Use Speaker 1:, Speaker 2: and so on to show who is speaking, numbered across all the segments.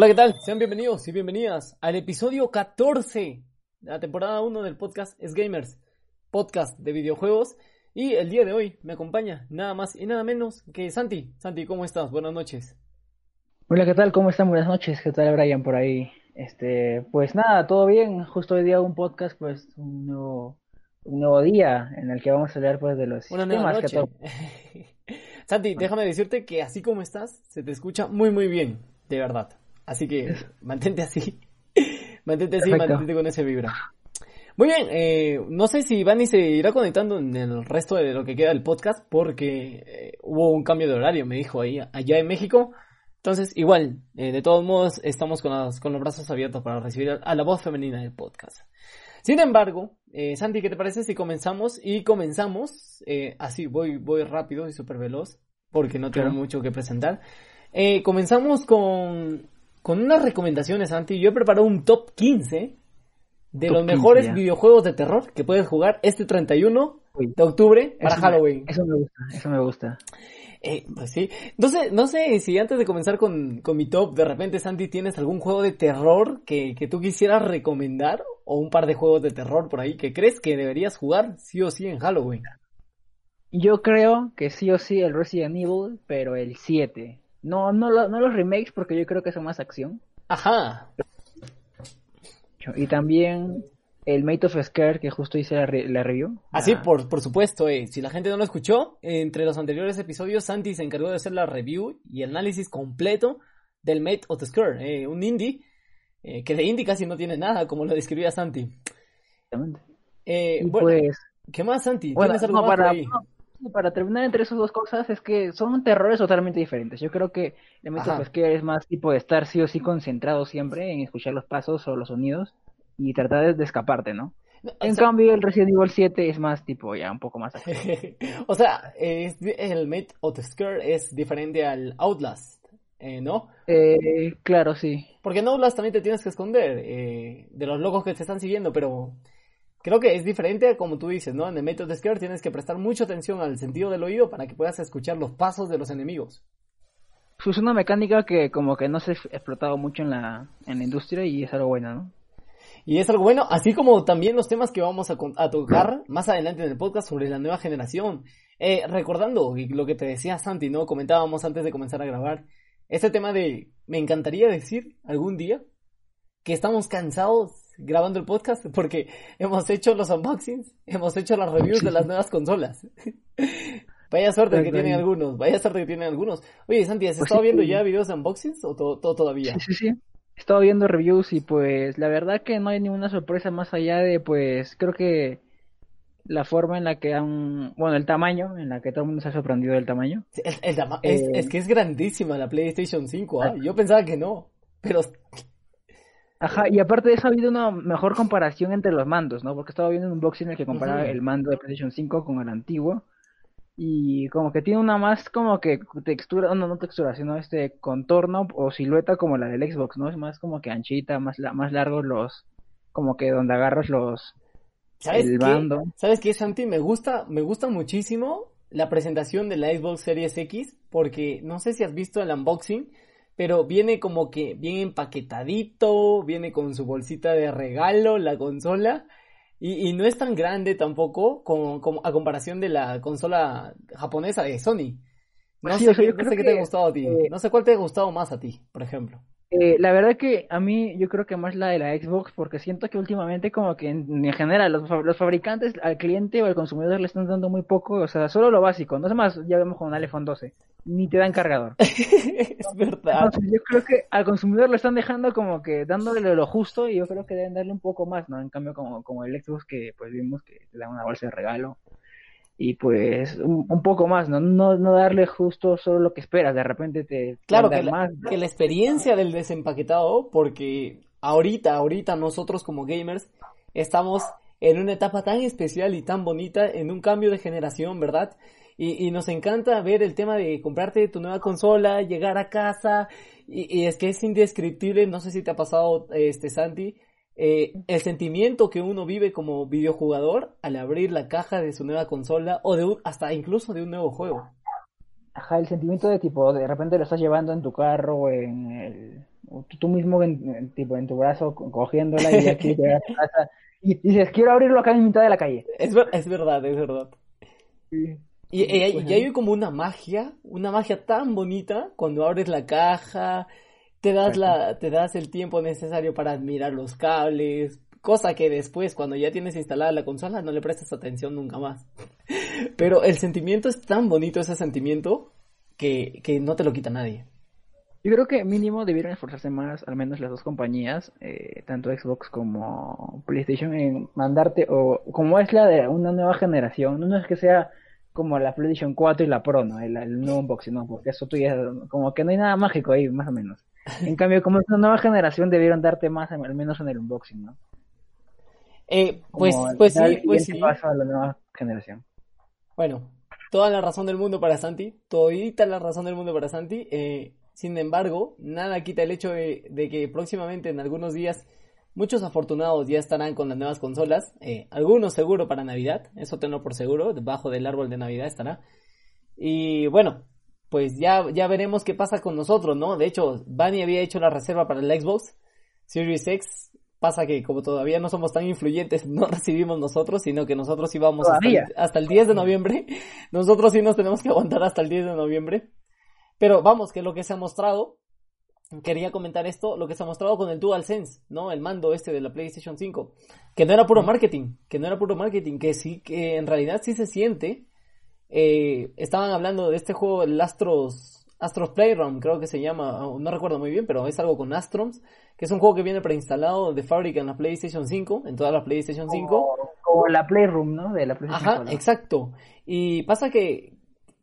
Speaker 1: Hola, ¿qué tal? Sean bienvenidos y bienvenidas al episodio 14 de la temporada 1 del podcast Es Gamers, podcast de videojuegos. Y el día de hoy me acompaña nada más y nada menos que Santi. Santi, ¿cómo estás? Buenas noches.
Speaker 2: Hola, ¿qué tal? ¿Cómo están? Buenas noches. ¿Qué tal, Brian, por ahí? Este, pues nada, todo bien. Justo hoy día un podcast, pues un nuevo, un nuevo día en el que vamos a hablar pues de los
Speaker 1: Una nueva
Speaker 2: temas que
Speaker 1: noche.
Speaker 2: to-
Speaker 1: Santi, déjame decirte que así como estás, se te escucha muy muy bien, de verdad. Así que mantente así. mantente así,
Speaker 2: Perfecto.
Speaker 1: mantente con ese vibra. Muy bien, eh, no sé si Vani se irá conectando en el resto de lo que queda del podcast porque eh, hubo un cambio de horario, me dijo ahí, allá en México. Entonces, igual, eh, de todos modos, estamos con, las- con los brazos abiertos para recibir a, a la voz femenina del podcast. Sin embargo, eh, Santi, ¿qué te parece si comenzamos? Y comenzamos, eh, así, voy, voy rápido y súper veloz, porque no tengo
Speaker 2: Claro.
Speaker 1: mucho que presentar. Eh, comenzamos con, con unas recomendaciones, Santi. Yo he preparado un top 15 de
Speaker 2: Top
Speaker 1: los
Speaker 2: 15,
Speaker 1: mejores videojuegos de terror que puedes jugar este 31
Speaker 2: Uy,
Speaker 1: de octubre para
Speaker 2: eso me-
Speaker 1: Halloween.
Speaker 2: Eso me gusta, eso me gusta.
Speaker 1: Eh, pues sí. No sé, no sé si antes de comenzar con, con mi top, de repente, Santi, tienes algún juego de terror que, que tú quisieras recomendar o un par de juegos de terror por ahí que crees que deberías jugar sí o sí en Halloween.
Speaker 2: Yo creo que sí o sí el Resident Evil, pero el 7. No, no, lo- no los remakes porque yo creo que son más acción.
Speaker 1: Ajá.
Speaker 2: Y también el Mate of Scare que justo hice la, re- la review.
Speaker 1: Así,
Speaker 2: Ah,
Speaker 1: por, por supuesto, eh, si la gente no lo escuchó, entre los anteriores episodios, Santi se encargó de hacer la review y análisis completo del Mate of the Scare, eh, un indie, eh, que de indie casi no tiene nada, como lo describía Santi.
Speaker 2: exactamente.
Speaker 1: Eh,
Speaker 2: Y
Speaker 1: bueno,
Speaker 2: pues,
Speaker 1: ¿qué más, Santi?
Speaker 2: Bueno,
Speaker 1: ¿Tienes algo
Speaker 2: no,
Speaker 1: más
Speaker 2: para,
Speaker 1: ahí?
Speaker 2: no, para terminar entre esas dos cosas es que son terrores totalmente diferentes. Yo creo que el método pesquera es más tipo de estar sí o sí concentrado siempre en escuchar los pasos o los sonidos y tratar de, escaparte, ¿no? En
Speaker 1: sea-
Speaker 2: cambio, el Resident Evil 7 es más tipo ya un poco más
Speaker 1: o sea, es- el Mate of the Scare es diferente al Outlast, eh, ¿no?
Speaker 2: Eh, claro, sí.
Speaker 1: Porque en Outlast también te tienes que esconder eh, de los locos que te están siguiendo, pero creo que es diferente, como tú dices, ¿no? En el of the Scare tienes que prestar mucha atención al sentido del oído para que puedas escuchar los pasos de los enemigos.
Speaker 2: Es una mecánica que como que no se ha explotado mucho en la, en la industria y es algo bueno, ¿no?
Speaker 1: Y es algo bueno, así como también los temas que vamos a, a tocar más adelante en el podcast sobre la nueva generación. Eh, recordando lo que te decía Santi, ¿no? Comentábamos antes de comenzar a grabar. Este tema de, me encantaría decir algún día que estamos cansados grabando el podcast porque hemos hecho los unboxings, hemos hecho las reviews de las nuevas consolas. Vaya suerte que tienen algunos, vaya suerte que tienen algunos. Oye, Santi, ¿has
Speaker 2: Pues
Speaker 1: estado
Speaker 2: sí,
Speaker 1: viendo
Speaker 2: sí.
Speaker 1: ya videos de unboxings o to- to- todavía?
Speaker 2: Sí, sí, sí. He estado viendo reviews y pues la verdad que no hay ninguna sorpresa más allá de pues creo que la forma en la que han, bueno, el tamaño, en la que todo el mundo se ha sorprendido del tamaño.
Speaker 1: El- el tama- es,
Speaker 2: Eh,
Speaker 1: es que es grandísima la PlayStation 5, ¿ah?
Speaker 2: Ah.
Speaker 1: Yo pensaba que no, pero
Speaker 2: Ajá, y aparte de eso ha habido una mejor comparación entre los mandos, ¿no? Porque estaba viendo un unboxing en el que comparaba el mando de PlayStation 5 con el antiguo y como que tiene una más como que textura, no, no textura, sino este contorno o silueta como la del Xbox, ¿no? Es más como que anchita, más, la- más largos los, como que donde agarras los,
Speaker 1: ¿sabes
Speaker 2: el
Speaker 1: qué?
Speaker 2: mando.
Speaker 1: ¿Sabes qué, Santi? Me gusta, me gusta muchísimo la presentación de la Xbox Series X porque no sé si has visto el unboxing, pero viene como que bien empaquetadito, viene con su bolsita de regalo, la consola. Y, y no es tan grande tampoco como, como a comparación de la consola japonesa de Sony. No
Speaker 2: Sí,
Speaker 1: sé,
Speaker 2: o sea,
Speaker 1: qué-
Speaker 2: yo
Speaker 1: no
Speaker 2: creo
Speaker 1: sé qué te ha gustado a ti.
Speaker 2: eh,
Speaker 1: No sé cuál te ha gustado más a ti, por ejemplo.
Speaker 2: Eh, la verdad que a mí yo creo que más la de la Xbox porque siento que últimamente como que en, en general los, los fabricantes al cliente o al consumidor le están dando muy poco, o sea, solo lo básico, no es más, ya vemos con el iPhone 12, ni te dan cargador.
Speaker 1: es verdad.
Speaker 2: Entonces yo creo que al consumidor le están dejando como que dándole lo justo y yo creo que deben darle un poco más, ¿no? En cambio como, como el Xbox que pues vimos que te da una bolsa de regalo y pues un, un poco más, ¿no? ¿no? No darle justo solo lo que esperas, de repente te
Speaker 1: Claro, que
Speaker 2: dan
Speaker 1: la,
Speaker 2: más.
Speaker 1: que la experiencia del desempaquetado, porque ahorita, ahorita nosotros como gamers estamos en una etapa tan especial y tan bonita, en un cambio de generación, ¿verdad? Y, y nos encanta ver el tema de comprarte tu nueva consola, llegar a casa, y, y es que es indescriptible, no sé si te ha pasado, este Santi, eh, el sentimiento que uno vive como videojugador al abrir la caja de su nueva consola o de un- hasta incluso de un nuevo juego.
Speaker 2: Ajá, el sentimiento de tipo, de repente lo estás llevando en tu carro o en el, tú, mismo en, tipo en tu brazo cogiéndola y aquí te a casa y dices, quiero abrirlo acá en mitad de la calle.
Speaker 1: Es, es verdad, es verdad. Y, y, pues hay como una magia, una magia tan bonita cuando abres la caja, te das, la, te das el tiempo necesario para admirar los cables, cosa que después cuando ya tienes instalada la consola no le prestas atención nunca más. Pero el sentimiento es tan bonito, ese sentimiento, que, que no te lo quita nadie.
Speaker 2: Yo creo que mínimo debieron esforzarse más, al menos las dos compañías, eh, tanto Xbox como PlayStation, en mandarte, o como es la de una nueva generación, no es que sea como la PlayStation 4 y la Pro, ¿no? El, nuevo unboxing, ¿no? Porque eso tú ya, como que no hay nada mágico ahí, más o menos. En cambio, como es una nueva generación, debieron darte más, al menos en el unboxing, ¿no?
Speaker 1: Eh, pues, pues sí, pues sí.
Speaker 2: a la nueva generación.
Speaker 1: Bueno, toda la razón del mundo para Santi, todita la razón del mundo para Santi. Eh, sin embargo, nada quita el hecho de, que próximamente en algunos días muchos afortunados ya estarán con las nuevas consolas. Eh, algunos seguro para Navidad, eso tenlo por seguro, debajo del árbol de Navidad estará. Y bueno, pues ya, ya veremos qué pasa con nosotros, ¿no? De hecho, Bunny había hecho la reserva para el Xbox Series X pasa que como todavía no somos tan influyentes, no recibimos nosotros, sino que nosotros íbamos hasta el, hasta el 10 de noviembre. Nosotros sí nos tenemos que aguantar hasta el 10 de noviembre. Pero vamos, que lo que se ha mostrado, quería comentar esto, lo que se ha mostrado con el DualSense, ¿no? El mando este de la PlayStation 5, que no era puro marketing, que no era puro marketing, que sí, que en realidad sí se siente. Eh, estaban hablando de este juego, el Astros, Astros Playroom, creo que se llama, no recuerdo muy bien, pero es algo con Astroms que es un juego que viene preinstalado de fábrica en la PlayStation 5, en todas las PlayStation 5.
Speaker 2: Como, la Playroom, ¿no? De la
Speaker 1: PlayStation Ajá, exacto. Y pasa que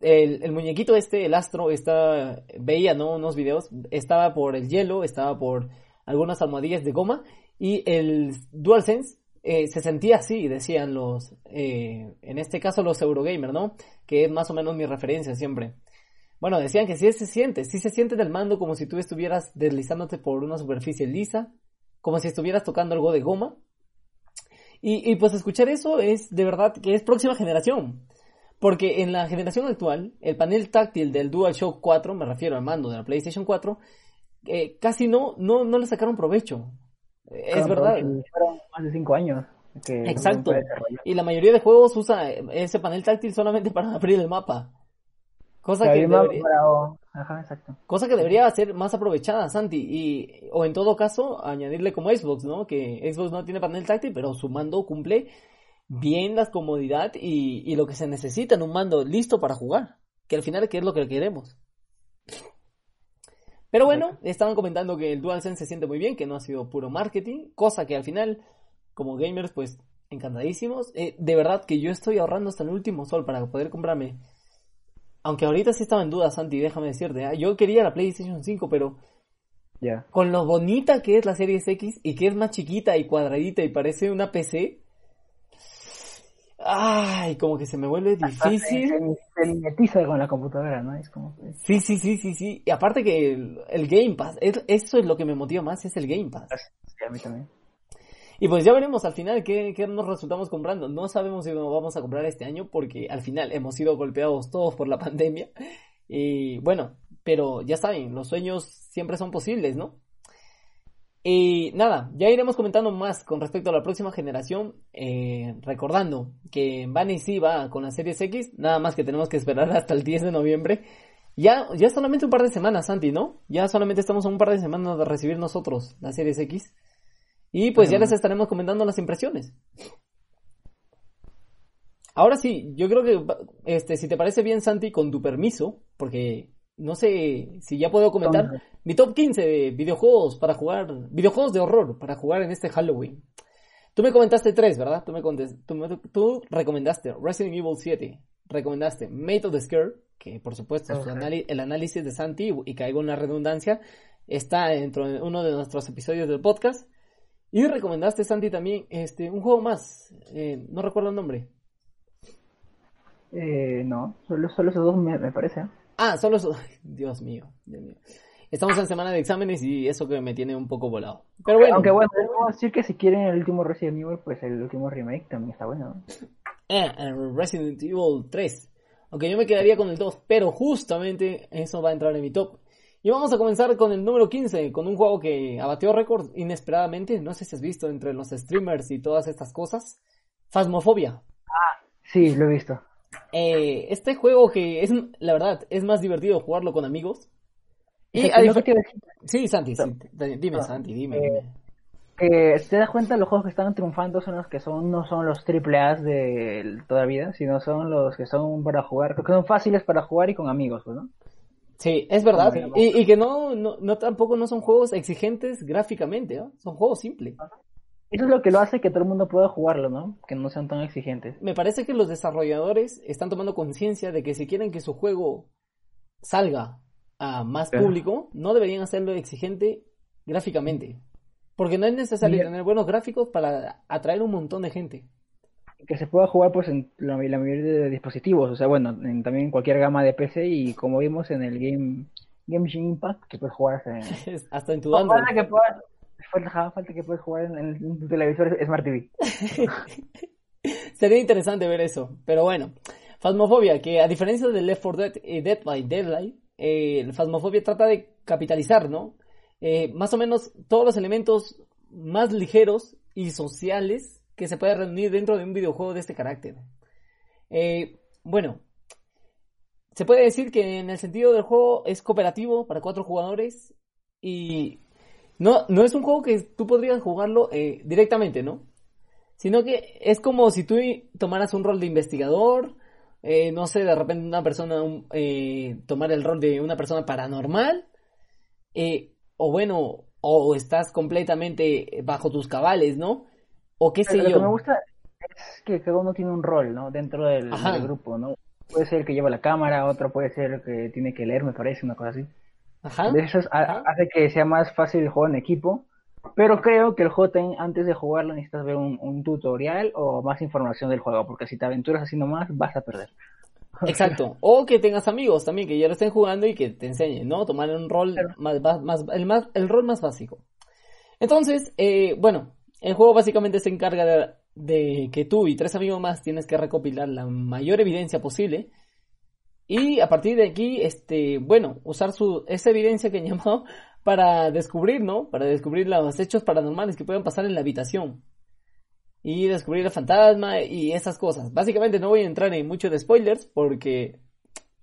Speaker 1: el, muñequito este, el Astro, está, veía, ¿no? Unos videos, estaba por el hielo, estaba por algunas almohadillas de goma, y el DualSense eh, se sentía así, decían los, eh, en este caso los Eurogamer, ¿no? Que es más o menos mi referencia siempre. Bueno, decían que sí se siente, sí se siente del mando como si tú estuvieras deslizándote por una superficie lisa, como si estuvieras tocando algo de goma. Y, pues escuchar eso es de verdad que es próxima generación. Porque en la generación actual, el panel táctil del DualShock 4, me refiero al mando de la PlayStation 4, eh, casi no, no, no le sacaron provecho. Es verdad.
Speaker 2: Fueron más de 5 años.
Speaker 1: Exacto. Y la mayoría de juegos usa ese panel táctil solamente para abrir el mapa. Cosa que, debería, cosa que debería ser más aprovechada, Santi. Y, o en todo caso, añadirle como Xbox, ¿no? Que Xbox no tiene panel táctil, pero su mando cumple bien la comodidad y, lo que se necesita en un mando listo para jugar. Que al final que es lo que queremos. Pero bueno, estaban comentando que el DualSense se siente muy bien, que no ha sido puro marketing, cosa que al final, como gamers, pues encantadísimos. Eh, de verdad que yo estoy ahorrando hasta el último sol para poder comprarme aunque ahorita sí estaba en duda, Santi, déjame decirte. ¿ah? Yo quería la PlayStation 5, pero.
Speaker 2: Ya.
Speaker 1: Con lo bonita que es la Series X y que es más chiquita y cuadradita y parece una PC. Ay, como que se me vuelve difícil.
Speaker 2: Se, mimetiza con la computadora, ¿no? Es como.
Speaker 1: Sí, sí, sí, sí, sí. Y aparte que el, Game Pass, eso es lo que me motiva más, es el Game Pass.
Speaker 2: Sí, a mí también.
Speaker 1: Y pues ya veremos al final qué, nos resultamos comprando. No sabemos si nos vamos a comprar este año porque al final hemos sido golpeados todos por la pandemia. Y bueno, pero ya saben, los sueños siempre son posibles, ¿no? Y nada, ya iremos comentando más con respecto a la próxima generación, eh, recordando que Bunny sí va con la Series X, nada más que tenemos que esperar hasta el 10 de noviembre. Ya, ya solamente un par de semanas, Santi, ¿no? Ya solamente estamos a un par de semanas de recibir nosotros la Series X. Y pues ya les estaremos comentando las impresiones. Ahora sí, yo creo que, este, si te parece bien, Santi, con tu permiso, porque no sé si ya puedo comentar mi top 15 de videojuegos para jugar, videojuegos de horror para jugar en este Halloween. Tú me comentaste tres, ¿verdad? Tú me tú, recomendaste Resident Evil 7, recomendaste Made of the Scare, que por supuesto el análisis de Santi, y caigo en la redundancia, está dentro de uno de nuestros episodios del podcast. Y recomendaste, Santi, también este, un juego más. Eh, no recuerdo el nombre.
Speaker 2: Eh, no, solo, solo esos dos me, parece.
Speaker 1: Ah, solo esos. Dios mío, Dios mío. Estamos en semana de exámenes y eso que me tiene un poco volado. Pero bueno.
Speaker 2: Aunque bueno, debo decir que si quieren el último Resident Evil, pues el último remake también está bueno.
Speaker 1: Eh, Resident Evil 3. Aunque yo me quedaría con el 2, pero justamente eso va a entrar en mi top. Y vamos a comenzar con el número 15, con un juego que abatió récord inesperadamente. No sé si has visto entre los streamers y todas estas cosas. Phasmophobia.
Speaker 2: Ah, sí, lo he visto.
Speaker 1: Eh, este juego que es, la verdad, es más divertido jugarlo con amigos.
Speaker 2: Y
Speaker 1: Sí, Santi, dime, Santi, dime.
Speaker 2: Eh, que te das cuenta los juegos que están triunfando son los que son no son los triple A de toda la vida, sino son los que son para jugar, que son fáciles para jugar y con amigos, ¿no?
Speaker 1: Sí, es verdad. Y, que no, no, tampoco no son juegos exigentes gráficamente, ¿no? Son juegos simples.
Speaker 2: Eso es lo que lo hace que todo el mundo pueda jugarlo, ¿no? Que no sean tan exigentes.
Speaker 1: Me parece que los desarrolladores están tomando conciencia de que si quieren que su juego salga a más público, no deberían hacerlo exigente gráficamente. Porque no es necesario tener buenos gráficos para atraer un montón de gente.
Speaker 2: Que se pueda jugar pues en la, mayoría de dispositivos, o sea, bueno, también en cualquier gama de PC y como vimos en el Game Game Impact, que puedes jugar
Speaker 1: hasta, en tu Android.
Speaker 2: Que puedas, falta, que puedes jugar en, tu televisor Smart TV.
Speaker 1: Sería interesante ver eso, pero bueno. Phasmophobia, que a diferencia de Left 4 Dead y Dead by Daylight, eh, Phasmophobia trata de capitalizar, ¿no? Eh, más o menos todos los elementos más ligeros y sociales que se puede reunir dentro de un videojuego de este carácter. Eh, bueno, se puede decir que en el sentido del juego es cooperativo para cuatro jugadores y no, no es un juego que tú podrías jugarlo eh, directamente, ¿no? Sino que es como si tú tomaras un rol de investigador, no sé, de repente una persona, tomar el rol de una persona paranormal, o bueno, o estás completamente bajo tus cabales, ¿no? O qué sé yo.
Speaker 2: Lo que me gusta es que cada uno tiene un rol, ¿no? Dentro del, grupo, ¿no? Puede ser el que lleva la cámara, otro puede ser el que tiene que leer, me parece, una cosa así. Ajá. De eso hace que sea más fácil el juego en equipo. Pero creo que el juego antes de jugarlo necesitas ver un, un, tutorial o más información del juego, porque si te aventuras así nomás vas a perder.
Speaker 1: Exacto. O que tengas amigos también que ya lo estén jugando y que te enseñen, ¿no? Tomar un rol más, más, el más, el rol más básico. Entonces, eh, bueno, el juego básicamente se encarga de, que tú y tres amigos más tienes que recopilar la mayor evidencia posible. Y a partir de aquí, este, bueno, usar su, esa evidencia que han llamado para descubrir, ¿no? Para descubrir los hechos paranormales que pueden pasar en la habitación y descubrir el fantasma y esas cosas. Básicamente no voy a entrar en mucho de spoilers porque,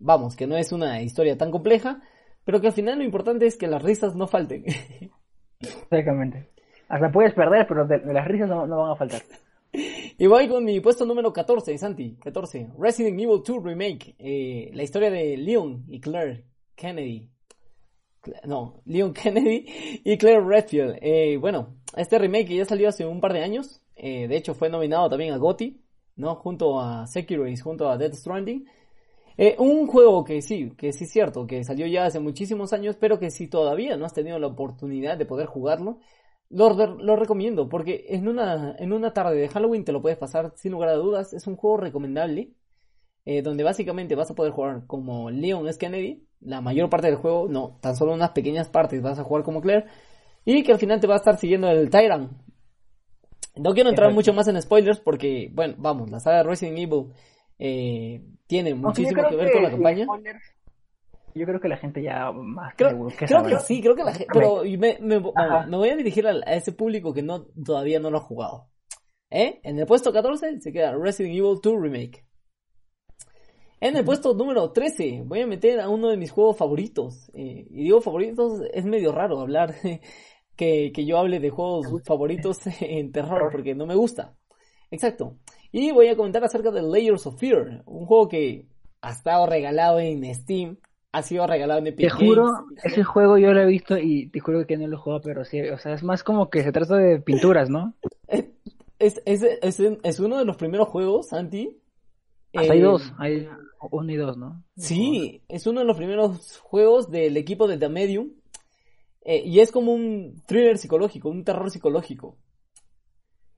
Speaker 1: vamos, que no es una historia tan compleja, pero que al final lo importante es que las risas no falten.
Speaker 2: Exactamente. Hasta puedes perder, pero las risas no, van a faltar.
Speaker 1: Y voy con mi puesto número 14, Santi, 14. Resident Evil 2 Remake. Eh, la historia de Leon y Claire Kennedy. No, Leon Kennedy y Claire Redfield. Eh, bueno, este remake ya salió hace un par de años. Eh, de hecho, fue nominado también a GOTY, ¿no? Junto a Sekiro y junto a Dead Stranding. Un juego que sí, que sí es cierto, que salió ya hace muchísimos años, pero que si todavía no has tenido la oportunidad de poder jugarlo, lo, lo, recomiendo, porque en una, en una tarde de Halloween te lo puedes pasar sin lugar a dudas. Es un juego recomendable, eh, donde básicamente vas a poder jugar como Leon S. Kennedy, la mayor parte del juego, no, tan solo unas pequeñas partes vas a jugar como Claire, y que al final te va a estar siguiendo el Tyrant, no quiero entrar mucho más en spoilers porque, bueno, vamos, la saga de Resident Evil eh, tiene muchísimo que ver con la campaña.
Speaker 2: Yo creo que la gente ya más
Speaker 1: creo, que, creo que sí, creo que la gente, pero me, me, voy a dirigir a, ese público que no todavía no lo ha jugado. ¿Eh? En el puesto 14 se queda Resident Evil 2 Remake. En el puesto número 13 voy a meter a uno de mis juegos favoritos. Eh, y digo favoritos, es medio raro hablar que, yo hable de juegos favoritos en terror, porque no me gusta. Exacto. Y voy a comentar acerca de Layers of Fear, un juego que ha estado regalado en Steam, ha sido regalado en Epic
Speaker 2: Te juro, ese juego yo lo he visto y te juro que no lo he jugado, pero sí, o sea, es más como que se trata de pinturas, ¿no?
Speaker 1: Es, es, es, es uno de los primeros juegos, Santi.
Speaker 2: hay eh, dos, hay uno y dos, ¿no?
Speaker 1: Sí, es uno de los primeros juegos del equipo de The Medium, eh, y es como un thriller psicológico, un terror psicológico.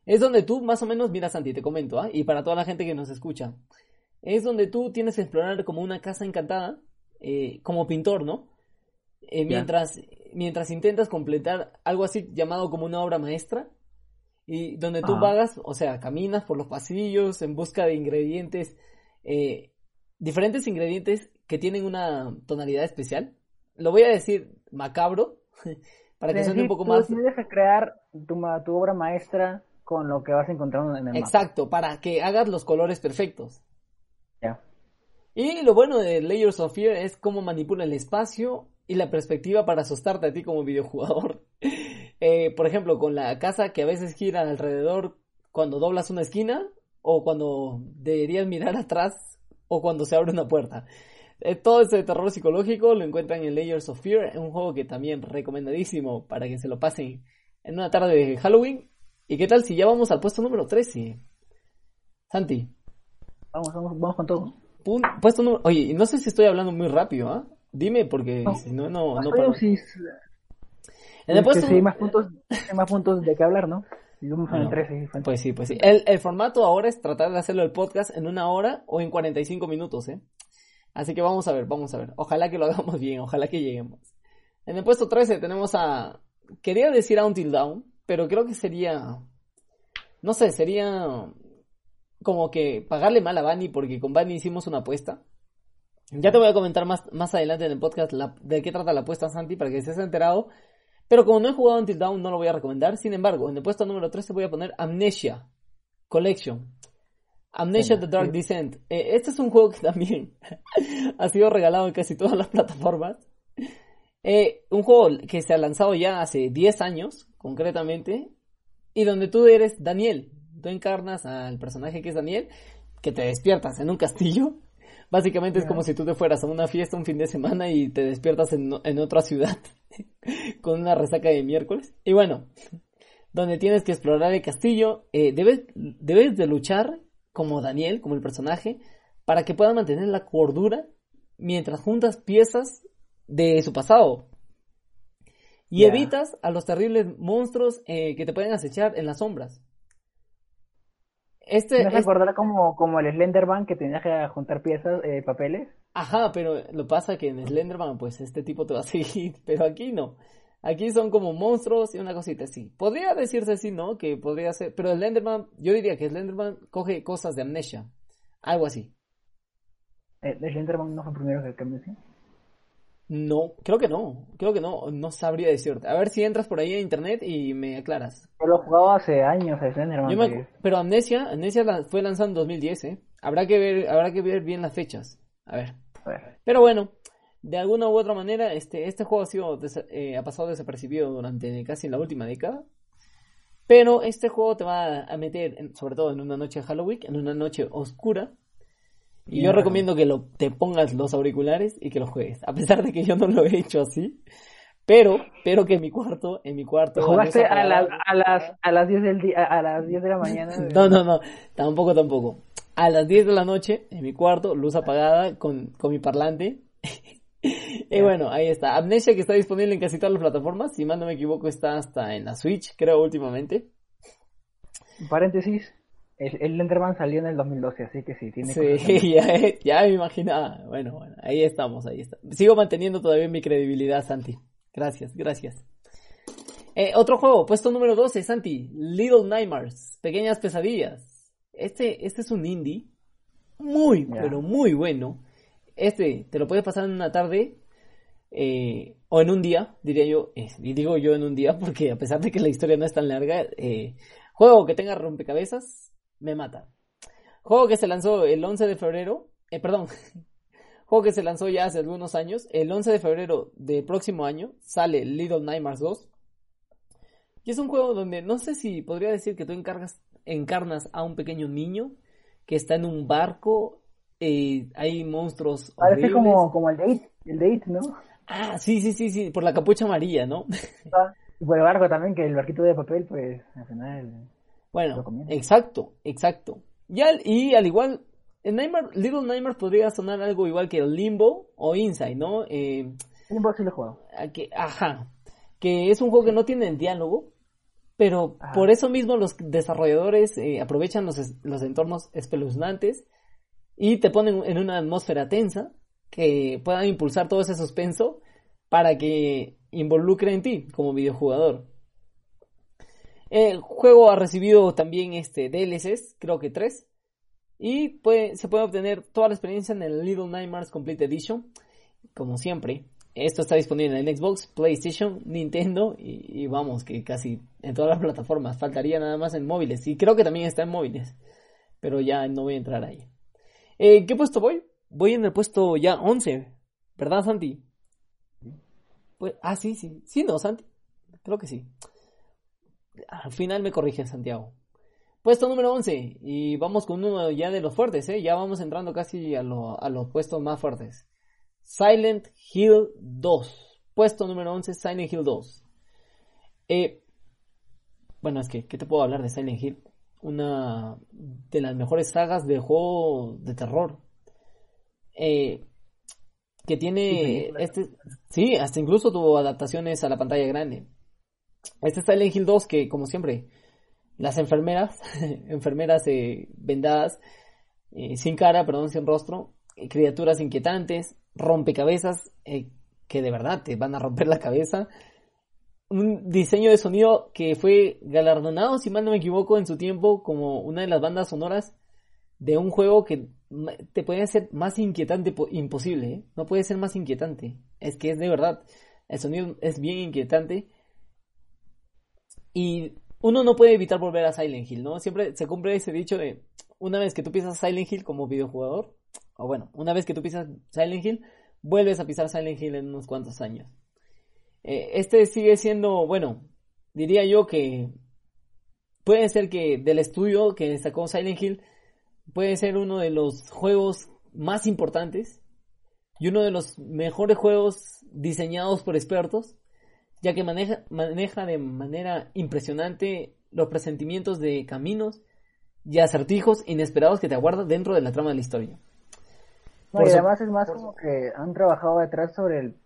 Speaker 1: Es donde tú, más o menos, mira Santi, te comento, ¿ah? y para toda la gente que nos escucha, es donde tú tienes que explorar como una casa encantada, eh, como pintor, ¿no? Eh, mientras, mientras intentas completar algo así llamado como una obra maestra, y donde tú vagas, o sea, caminas por los pasillos en busca de ingredientes, diferentes ingredientes que tienen una tonalidad especial lo voy a decir macabro, para que suene un poco más...
Speaker 2: Tienes que crear tu, tu obra maestra con lo que vas encontrando en el
Speaker 1: Exacto, para que hagas los colores perfectos. Y lo bueno de Layers of Fear es cómo manipula el espacio y la perspectiva para asustarte a ti como videojugador. Eh, por ejemplo, con la casa que a veces gira alrededor cuando doblas una esquina o cuando deberías mirar atrás o cuando se abre una puerta. Eh, todo este terror psicológico lo encuentran en Layers of Fear, un juego que también recomendadísimo para que se lo pasen en una tarde de Halloween. ¿Y qué tal si ya vamos al puesto número 13? Santi.
Speaker 2: Vamos, vamos, vamos con todo.
Speaker 1: Puesto número... Oye, no sé si estoy hablando muy rápido, ¿ah? Dime, porque si no, no, no paro.
Speaker 2: Sí, en el puesto... hay más puntos, hay más puntos de qué hablar, ¿no?
Speaker 1: pues sí, pues sí. El, el, formato ahora es tratar de hacerlo el podcast en una hora o en 45 minutos, ¿eh? Así que vamos a ver, vamos a ver. Ojalá que lo hagamos bien, ojalá que lleguemos. En el puesto 13 tenemos a... Quería decir a Until Down, pero creo que sería... No sé, sería como que pagarle mal a Bunny porque con Bunny hicimos una apuesta. Ya te voy a comentar más, más adelante en el podcast de qué trata la apuesta, Santi, para que estés enterado. Pero como no he jugado Until Down, no lo voy a recomendar. Sin embargo, en el puesto número 13 voy a poner Amnesia Collection. Amnesia The Dark Descent. Eh, este es un juego que también ha sido regalado en casi todas las plataformas. Eh, un juego que se ha lanzado ya hace 10 años, concretamente, y donde tú eres Daniel. Tú encarnas al personaje que es Daniel, que te despiertas en un castillo. Básicamente es como si tú te fueras a una fiesta un fin de semana y te despiertas en, otra ciudad con una resaca de miércoles. Y bueno, donde tienes que explorar el castillo, eh, debes, debes de luchar como Daniel, como el personaje, para que pueda mantener la cordura mientras juntas piezas de su pasado. Y evitas a los terribles monstruos eh, que te pueden acechar en las sombras.
Speaker 2: Este, ¿No se como, como el Slenderman que tenías que juntar piezas, eh, papeles?
Speaker 1: Ajá, pero lo pasa que en Slenderman, pues este tipo te va a seguir, pero aquí no. Aquí son como monstruos y una cosita así. Podría decirse así, ¿no? Que podría ser. Pero Slenderman, yo diría que Slenderman coge cosas de amnesia. Algo así.
Speaker 2: ¿El Slenderman no fue primero que el amnesia?
Speaker 1: No, creo que no. Creo que no. No sabría decirte. A ver si entras por ahí en internet y me aclaras.
Speaker 2: Yo lo he jugado hace años Slenderman.
Speaker 1: Pero Amnesia, Amnesia fue lanzado en 2010, ¿eh? Habrá que ver, habrá que ver bien las fechas. A ver. A ver. Pero bueno, de alguna u otra manera, este, este juego ha, sido eh, ha pasado desapercibido durante casi la última década. Pero este juego te va a meter, sobre todo en una noche de Halloween, en una noche oscura. Y yo recomiendo que lo, te pongas los auriculares y que lo juegues. A pesar de que yo no lo he hecho así. Pero, pero que en mi cuarto, en mi cuarto.
Speaker 2: ¿Jugaste a, las, a, las, a las 10 del día, a las 10 de la mañana?
Speaker 1: no, no, no. Tampoco, tampoco. A las 10 de la noche, en mi cuarto, luz apagada, con, con mi parlante. y bueno, ahí está. Amnesia que está disponible en casi todas las plataformas. Si mal no me equivoco, está hasta en la Switch, creo, últimamente.
Speaker 2: Paréntesis. El, el Enderman salió en el 2012, así que sí, tiene
Speaker 1: Sí, ya, ya, me imaginaba. Bueno, bueno, ahí estamos, ahí está. Sigo manteniendo todavía mi credibilidad, Santi. Gracias, gracias. Eh, otro juego, puesto número 12, Santi. Little Nightmares, Pequeñas Pesadillas. Este, este es un indie muy, pero muy bueno este te lo puedes pasar en una tarde eh, o en un día, diría yo, eh, y digo yo en un día porque a pesar de que la historia no es tan larga, juego que tenga rompecabezas, me mata. Juego que se lanzó el 11 de febrero, perdón, juego que se lanzó ya hace algunos años, el 11 de febrero del próximo año sale Little Nightmares 2. Y es un juego donde no sé si podría decir que tú encargas, encarnas a un pequeño niño que está en un barco eh, hay monstruos.
Speaker 2: Parece como, como el date, el date, ¿no?
Speaker 1: Ah, sí, sí, sí, sí, por la capucha amarilla, ¿no?
Speaker 2: Ah, y por el barco también, que el barquito de papel, pues, al final.
Speaker 1: Bueno, exacto, exacto. Y al, y al igual, en Little Nightmares podría sonar algo igual que Limbo o Inside, ¿no? Eh,
Speaker 2: Limbo sí lo he jugado.
Speaker 1: Que, ajá. Que es un juego que no tiene diálogo, pero por eso mismo los desarrolladores eh, aprovechan los, los entornos espeluznantes y te ponen en una atmósfera tensa que pueda impulsar todo ese suspenso para que involucre en ti como videojugador. El juego ha recibido también este DLCs, creo que tres, y se puede obtener toda la experiencia en el Little Nightmares Complete Edition, como siempre. Esto está disponible en Xbox, PlayStation, Nintendo y, vamos, que casi en todas las plataformas. Faltaría nada más en móviles. Y creo que también está en móviles. Pero ya no voy a entrar ahí. Eh, ¿Qué puesto voy? Voy en el puesto ya 11. ¿Verdad, Santi? Pues, ah, sí, sí. Sí, no, Santi. Creo que sí. Al final me corrige Santiago. Puesto número 11. Y vamos con uno ya de los fuertes, ¿eh? Ya vamos entrando casi a, a los puestos más fuertes. Silent Hill 2. Puesto número 11, Silent Hill 2. Eh, bueno, es que, ¿qué te puedo hablar de Silent Hill? Una de las mejores sagas de juego de terror. Eh, que tiene este sí hasta incluso tuvo adaptaciones a la pantalla grande este Silent Hill 2 que como siempre las enfermeras enfermeras eh, vendadas eh, sin cara perdón sin rostro eh, criaturas inquietantes rompecabezas que de verdad te van a romper la cabeza un diseño de sonido que fue galardonado si mal no me equivoco en su tiempo como una de las bandas sonoras de un juego que te puede ser más inquietante imposible, ¿eh? no puede ser más inquietante. Es que es de verdad, el sonido es bien inquietante. Y uno no puede evitar volver a Silent Hill, ¿no? Siempre se cumple ese dicho de una vez que tú pisas Silent Hill como videojugador, o bueno, una vez que tú pisas Silent Hill, vuelves a pisar Silent Hill en unos cuantos años. Eh, este sigue siendo, bueno, diría yo que puede ser que del estudio que sacó Silent Hill puede ser uno de los juegos más importantes y uno de los mejores juegos diseñados por expertos, ya que maneja, maneja de manera impresionante los presentimientos de caminos y acertijos inesperados que te aguardan dentro de la trama de la historia.
Speaker 2: y además es más como que han trabajado detrás sobre el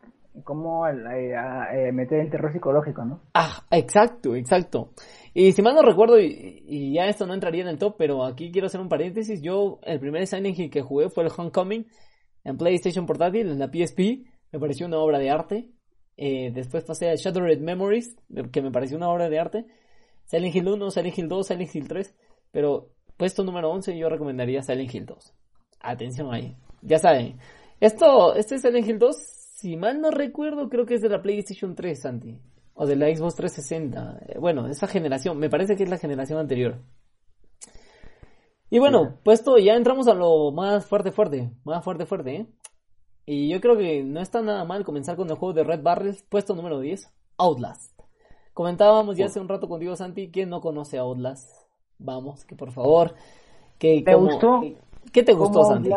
Speaker 2: cómo eh, eh, meter el terror psicológico, ¿no?
Speaker 1: Ah, exacto, exacto. Y si mal no recuerdo, y, ya esto no entraría en el top, pero aquí quiero hacer un paréntesis. Yo, el primer Silent Hill que jugué fue el Homecoming en PlayStation Portátil, en la PSP. Me pareció una obra de arte. Eh, después pasé a Shattered Memories, que me pareció una obra de arte. Silent Hill 1, Silent Hill 2, Silent Hill 3. Pero puesto número 11 yo recomendaría Silent Hill 2. Atención ahí. Ya saben. Esto, este Silent Hill 2, si mal no recuerdo, creo que es de la PlayStation 3, Santi o de la Xbox 360. Eh, bueno, esa generación, me parece que es la generación anterior. Y bueno, pues esto ya entramos a lo más fuerte, fuerte, más fuerte, fuerte, ¿eh? Y yo creo que no está nada mal comenzar con el juego de Red Barrels, puesto número 10, Outlast. Comentábamos ya hace un rato contigo, Santi, ¿quién no conoce Outlast? Vamos, que por favor. Que,
Speaker 2: ¿Te gustó?
Speaker 1: ¿Qué te gustó, Santi?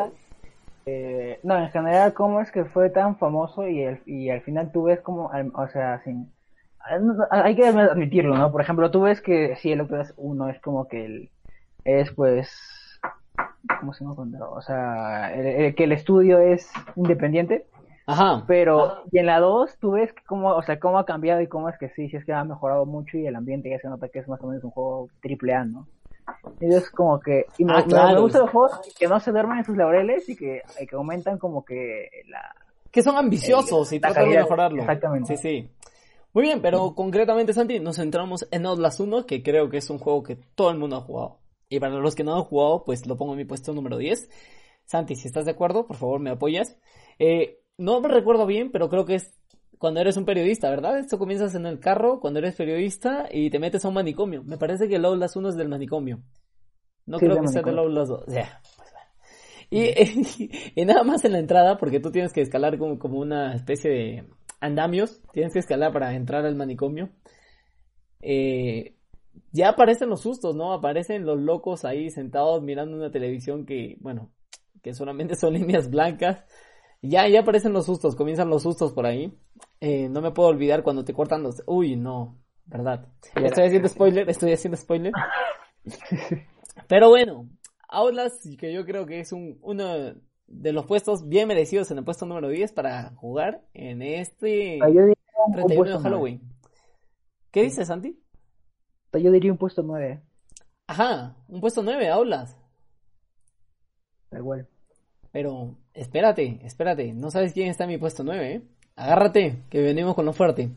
Speaker 2: Eh, no, en general, ¿cómo es que fue tan famoso y, el, y al final tú ves como, o sea, sin, hay que admitirlo, ¿no? Por ejemplo, tú ves que si el Outlast 1 es como que el, es pues, ¿cómo se llama? O sea, que el estudio es independiente.
Speaker 1: Ajá.
Speaker 2: Pero, y en la 2, tú ves cómo, o sea, cómo ha cambiado y cómo es que sí, sí es que ha mejorado mucho y el ambiente ya se nota que es más o menos un juego triple A, ¿no? Y es como que, y me, ah, gusta los juegos que no se duermen en sus laureles y que, que aumentan como que la...
Speaker 1: Que son ambiciosos y tratan de mejorarlo.
Speaker 2: Exactamente.
Speaker 1: Sí, sí. Muy bien, pero concretamente, Santi, nos centramos en Outlast 1, que creo que es un juego que todo el mundo ha jugado. Y para los que no han jugado, pues lo pongo en mi puesto número 10. Santi, si estás de acuerdo, por favor me apoyas. Eh, no me recuerdo bien, pero creo que es cuando eres un periodista, ¿verdad? Esto comienzas en el carro cuando eres periodista y te metes a un manicomio. Me parece que el Outlast 1 es del manicomio. No creo que sea del Outlast 2. Pues y, y, nada más en la entrada, porque tú tienes que escalar como, como una especie de andamios, tienes que escalar para entrar al manicomio. Eh, ya aparecen los sustos, ¿no? Aparecen los locos ahí sentados mirando una televisión que, bueno, que solamente son líneas blancas. Ya, ya aparecen los sustos, comienzan los sustos por ahí. Eh, no me puedo olvidar cuando te cortan los... Uy, no, ¿verdad? Estoy haciendo spoiler, estoy haciendo spoiler. Pero bueno, Outlast, que yo creo que es un, uno de los puestos bien merecidos en el puesto número 10 para jugar en este 31 de Halloween. ¿Qué dices, Santi?
Speaker 2: Yo diría un puesto 9.
Speaker 1: Ajá, un puesto 9, aulas.
Speaker 2: Da igual.
Speaker 1: Pero espérate, espérate, no sabes quién está en mi puesto 9, ¿eh? Agárrate, que venimos con lo fuerte.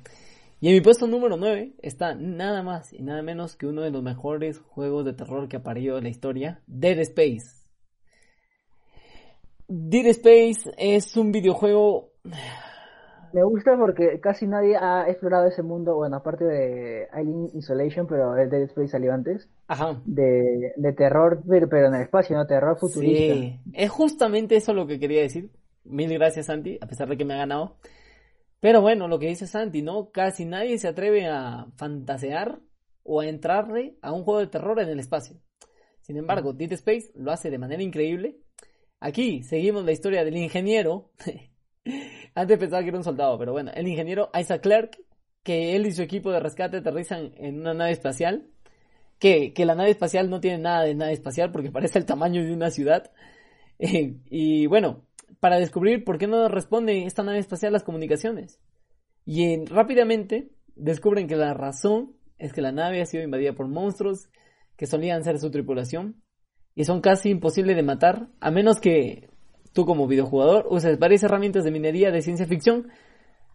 Speaker 1: Y en mi puesto número 9 está nada más y nada menos que uno de los mejores juegos de terror que ha parido en la historia, Dead Space. Dead Space es un videojuego
Speaker 2: Me gusta porque casi nadie ha explorado ese mundo, bueno, aparte de Alien Isolation, pero el Dead Space salió antes.
Speaker 1: Ajá.
Speaker 2: De, de terror, pero, pero en el espacio, ¿no? Terror futurista.
Speaker 1: Sí, es justamente eso lo que quería decir. Mil gracias, Santi, a pesar de que me ha ganado. Pero bueno, lo que dice Santi, ¿no? Casi nadie se atreve a fantasear o a entrarle a un juego de terror en el espacio. Sin embargo, Dead Space lo hace de manera increíble. Aquí seguimos la historia del ingeniero. Antes pensaba que era un soldado, pero bueno, el ingeniero Isaac Clarke, que él y su equipo de rescate aterrizan en una nave espacial. Que, que la nave espacial no tiene nada de nave espacial porque parece el tamaño de una ciudad. y bueno, para descubrir por qué no responde esta nave espacial las comunicaciones. Y rápidamente descubren que la razón es que la nave ha sido invadida por monstruos que solían ser su tripulación y son casi imposibles de matar a menos que tú como videojugador uses varias herramientas de minería de ciencia ficción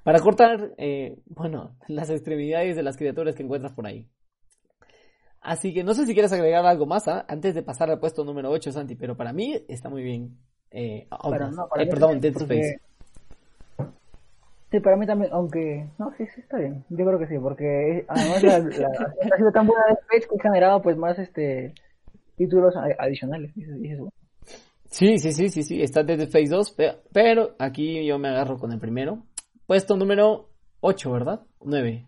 Speaker 1: para cortar, eh, bueno, las extremidades de las criaturas que encuentras por ahí. Así que no sé si quieres agregar algo más ¿ah? antes de pasar al puesto número 8, Santi, pero para mí está muy bien. Eh, eh perdón, Dead Space.
Speaker 2: Sí, para mí también, aunque... No, sí, sí, está bien. Yo creo que sí, porque además la, la, ha sido tan buena Dead Space que ha generado pues más este títulos adicionales.
Speaker 1: Sí, sí, sí, sí, sí, está Dead Space 2, pero, aquí yo me agarro con el primero. Puesto número 8, ¿verdad? 9.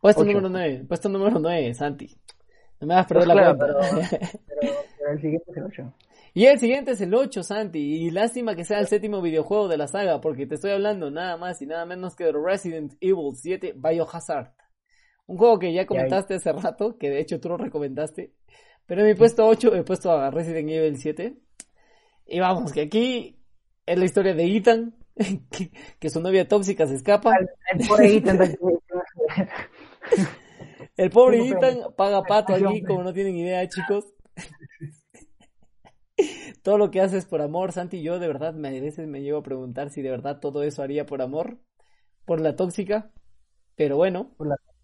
Speaker 1: Puesto número 9, puesto número 9, Santi. No me hagas perder pues la cuenta.
Speaker 2: Pero, el siguiente es el 8.
Speaker 1: Y el siguiente es el 8, Santi. Y lástima que sea el séptimo videojuego de la saga, porque te estoy hablando nada más y nada menos que de Resident Evil 7 Biohazard. Un juego que ya comentaste hace rato, que de hecho tú lo recomendaste. Pero en mi puesto 8 he puesto a Resident Evil 7. Y vamos, que aquí es la historia de Ethan, que, su novia tóxica se escapa.
Speaker 2: El, pobre Ethan.
Speaker 1: el pobre Ethan paga pato aquí, como no tienen idea, chicos todo lo que haces por amor, Santi, yo de verdad me, a veces me llevo a preguntar si de verdad todo eso haría por amor, por la tóxica, pero bueno,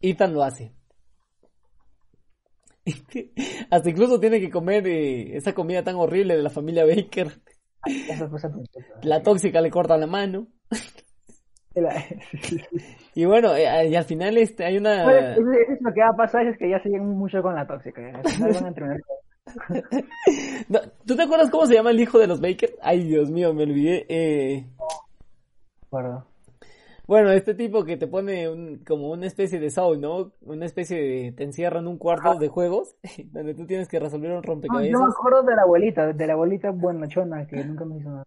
Speaker 1: Ethan lo hace. Hasta incluso tiene que comer eh, esa comida tan horrible de la familia Baker. la tóxica le corta la mano. y bueno, eh, y al final este, hay una...
Speaker 2: lo que va a pasar es que ya siguen mucho con la tóxica. Al final van a terminar
Speaker 1: ¿Tú te acuerdas cómo se llama el hijo de los Baker? Ay, Dios mío, me olvidé. Eh... Bueno, este tipo que te pone un, como una especie de Saul, ¿no? Una especie de... te encierra en un cuarto de juegos donde tú tienes que resolver un rompecabezas.
Speaker 2: No, yo me acuerdo de la abuelita, de la abuelita buenachona que nunca me hizo nada.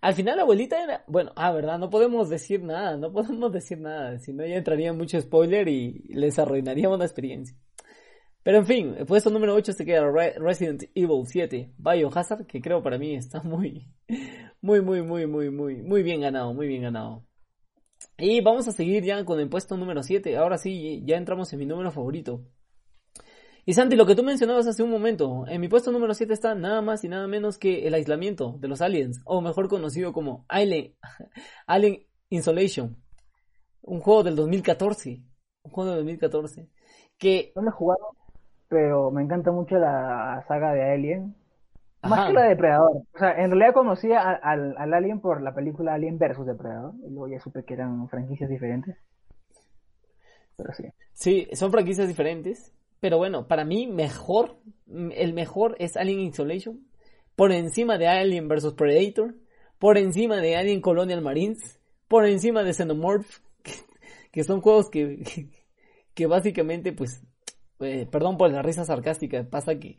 Speaker 1: Al final la abuelita era, bueno, ah, verdad, no podemos decir nada, no podemos decir nada, si no ya entraría mucho spoiler y les arruinaríamos la experiencia. Pero en fin, el puesto número 8 se queda Resident Evil 7 Biohazard, que creo para mí está muy, muy, muy, muy, muy, muy, muy bien ganado, muy bien ganado. Y vamos a seguir ya con el puesto número 7. Ahora sí, ya entramos en mi número favorito. Y Santi, lo que tú mencionabas hace un momento, en mi puesto número 7 está nada más y nada menos que el aislamiento de los aliens, o mejor conocido como Alien, Alien Insolation. Un juego del 2014. Un juego del 2014. Que...
Speaker 2: ¿Dónde jugado? pero me encanta mucho la saga de Alien. Más que la de Depredador. O sea, en realidad conocí al, al Alien por la película Alien vs Depredador. Y luego ya supe que eran franquicias diferentes. Pero sí.
Speaker 1: Sí, son franquicias diferentes. Pero bueno, para mí, mejor, el mejor es Alien Isolation. Por encima de Alien vs Predator. Por encima de Alien Colonial Marines. Por encima de Xenomorph. Que, son juegos que, que básicamente, pues, eh, perdón por la risa sarcástica, pasa que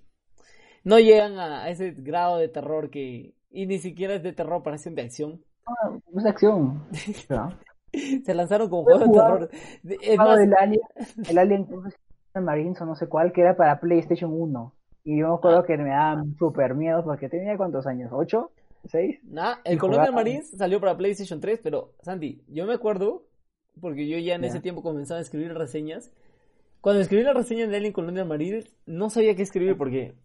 Speaker 1: no llegan a, ese grado de terror que, y ni siquiera es de terror, parecen de acción.
Speaker 2: Ah, es de acción.
Speaker 1: Se lanzaron como juegos de terror.
Speaker 2: Es más... Alien, el Alien Marines o no sé cuál, que era para PlayStation 1. Y yo me acuerdo ah. que me daba súper miedo porque tenía cuántos años, ¿8? ¿6?
Speaker 1: Nah, el Colonial Marines salió para PlayStation 3, pero Sandy, yo me acuerdo, porque yo ya en ese tiempo comenzaba a escribir reseñas, cuando escribí la reseña de Alien Colonial Marines, no sabía qué escribir porque...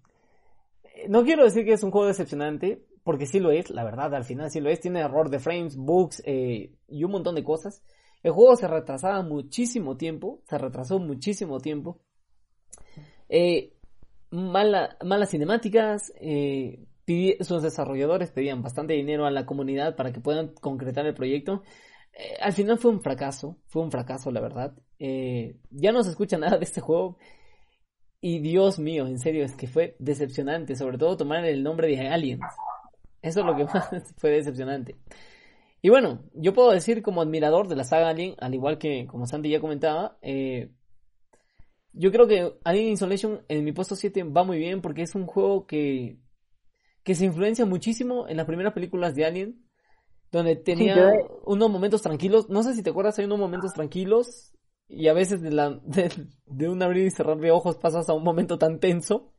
Speaker 1: Eh, no quiero decir que es un juego decepcionante, porque sí lo es, la verdad, al final sí lo es. Tiene error de frames, bugs eh, y un montón de cosas. El juego se retrasaba muchísimo tiempo, se retrasó muchísimo tiempo. Eh, mala, malas cinemáticas, sus desarrolladores pedían bastante dinero a la comunidad para que puedan concretar el proyecto. eh, al final fue un fracaso, fue un fracaso la verdad. Eh, ya no se escucha nada de este juego. Y Dios mío, en serio, es que fue decepcionante, sobre todo tomar el nombre de Aliens. Eso es lo que más fue decepcionante. Y bueno, yo puedo decir como admirador de la saga Alien, al igual que como Santi ya comentaba, eh, yo creo que Alien Isolation en mi puesto 7 va muy bien porque es un juego que, que se influencia muchísimo en las primeras películas de Alien, donde tenía unos momentos tranquilos. No sé si te acuerdas, hay unos momentos tranquilos y a veces de, la, de, un abrir y cerrar de ojos pasas a un momento tan tenso.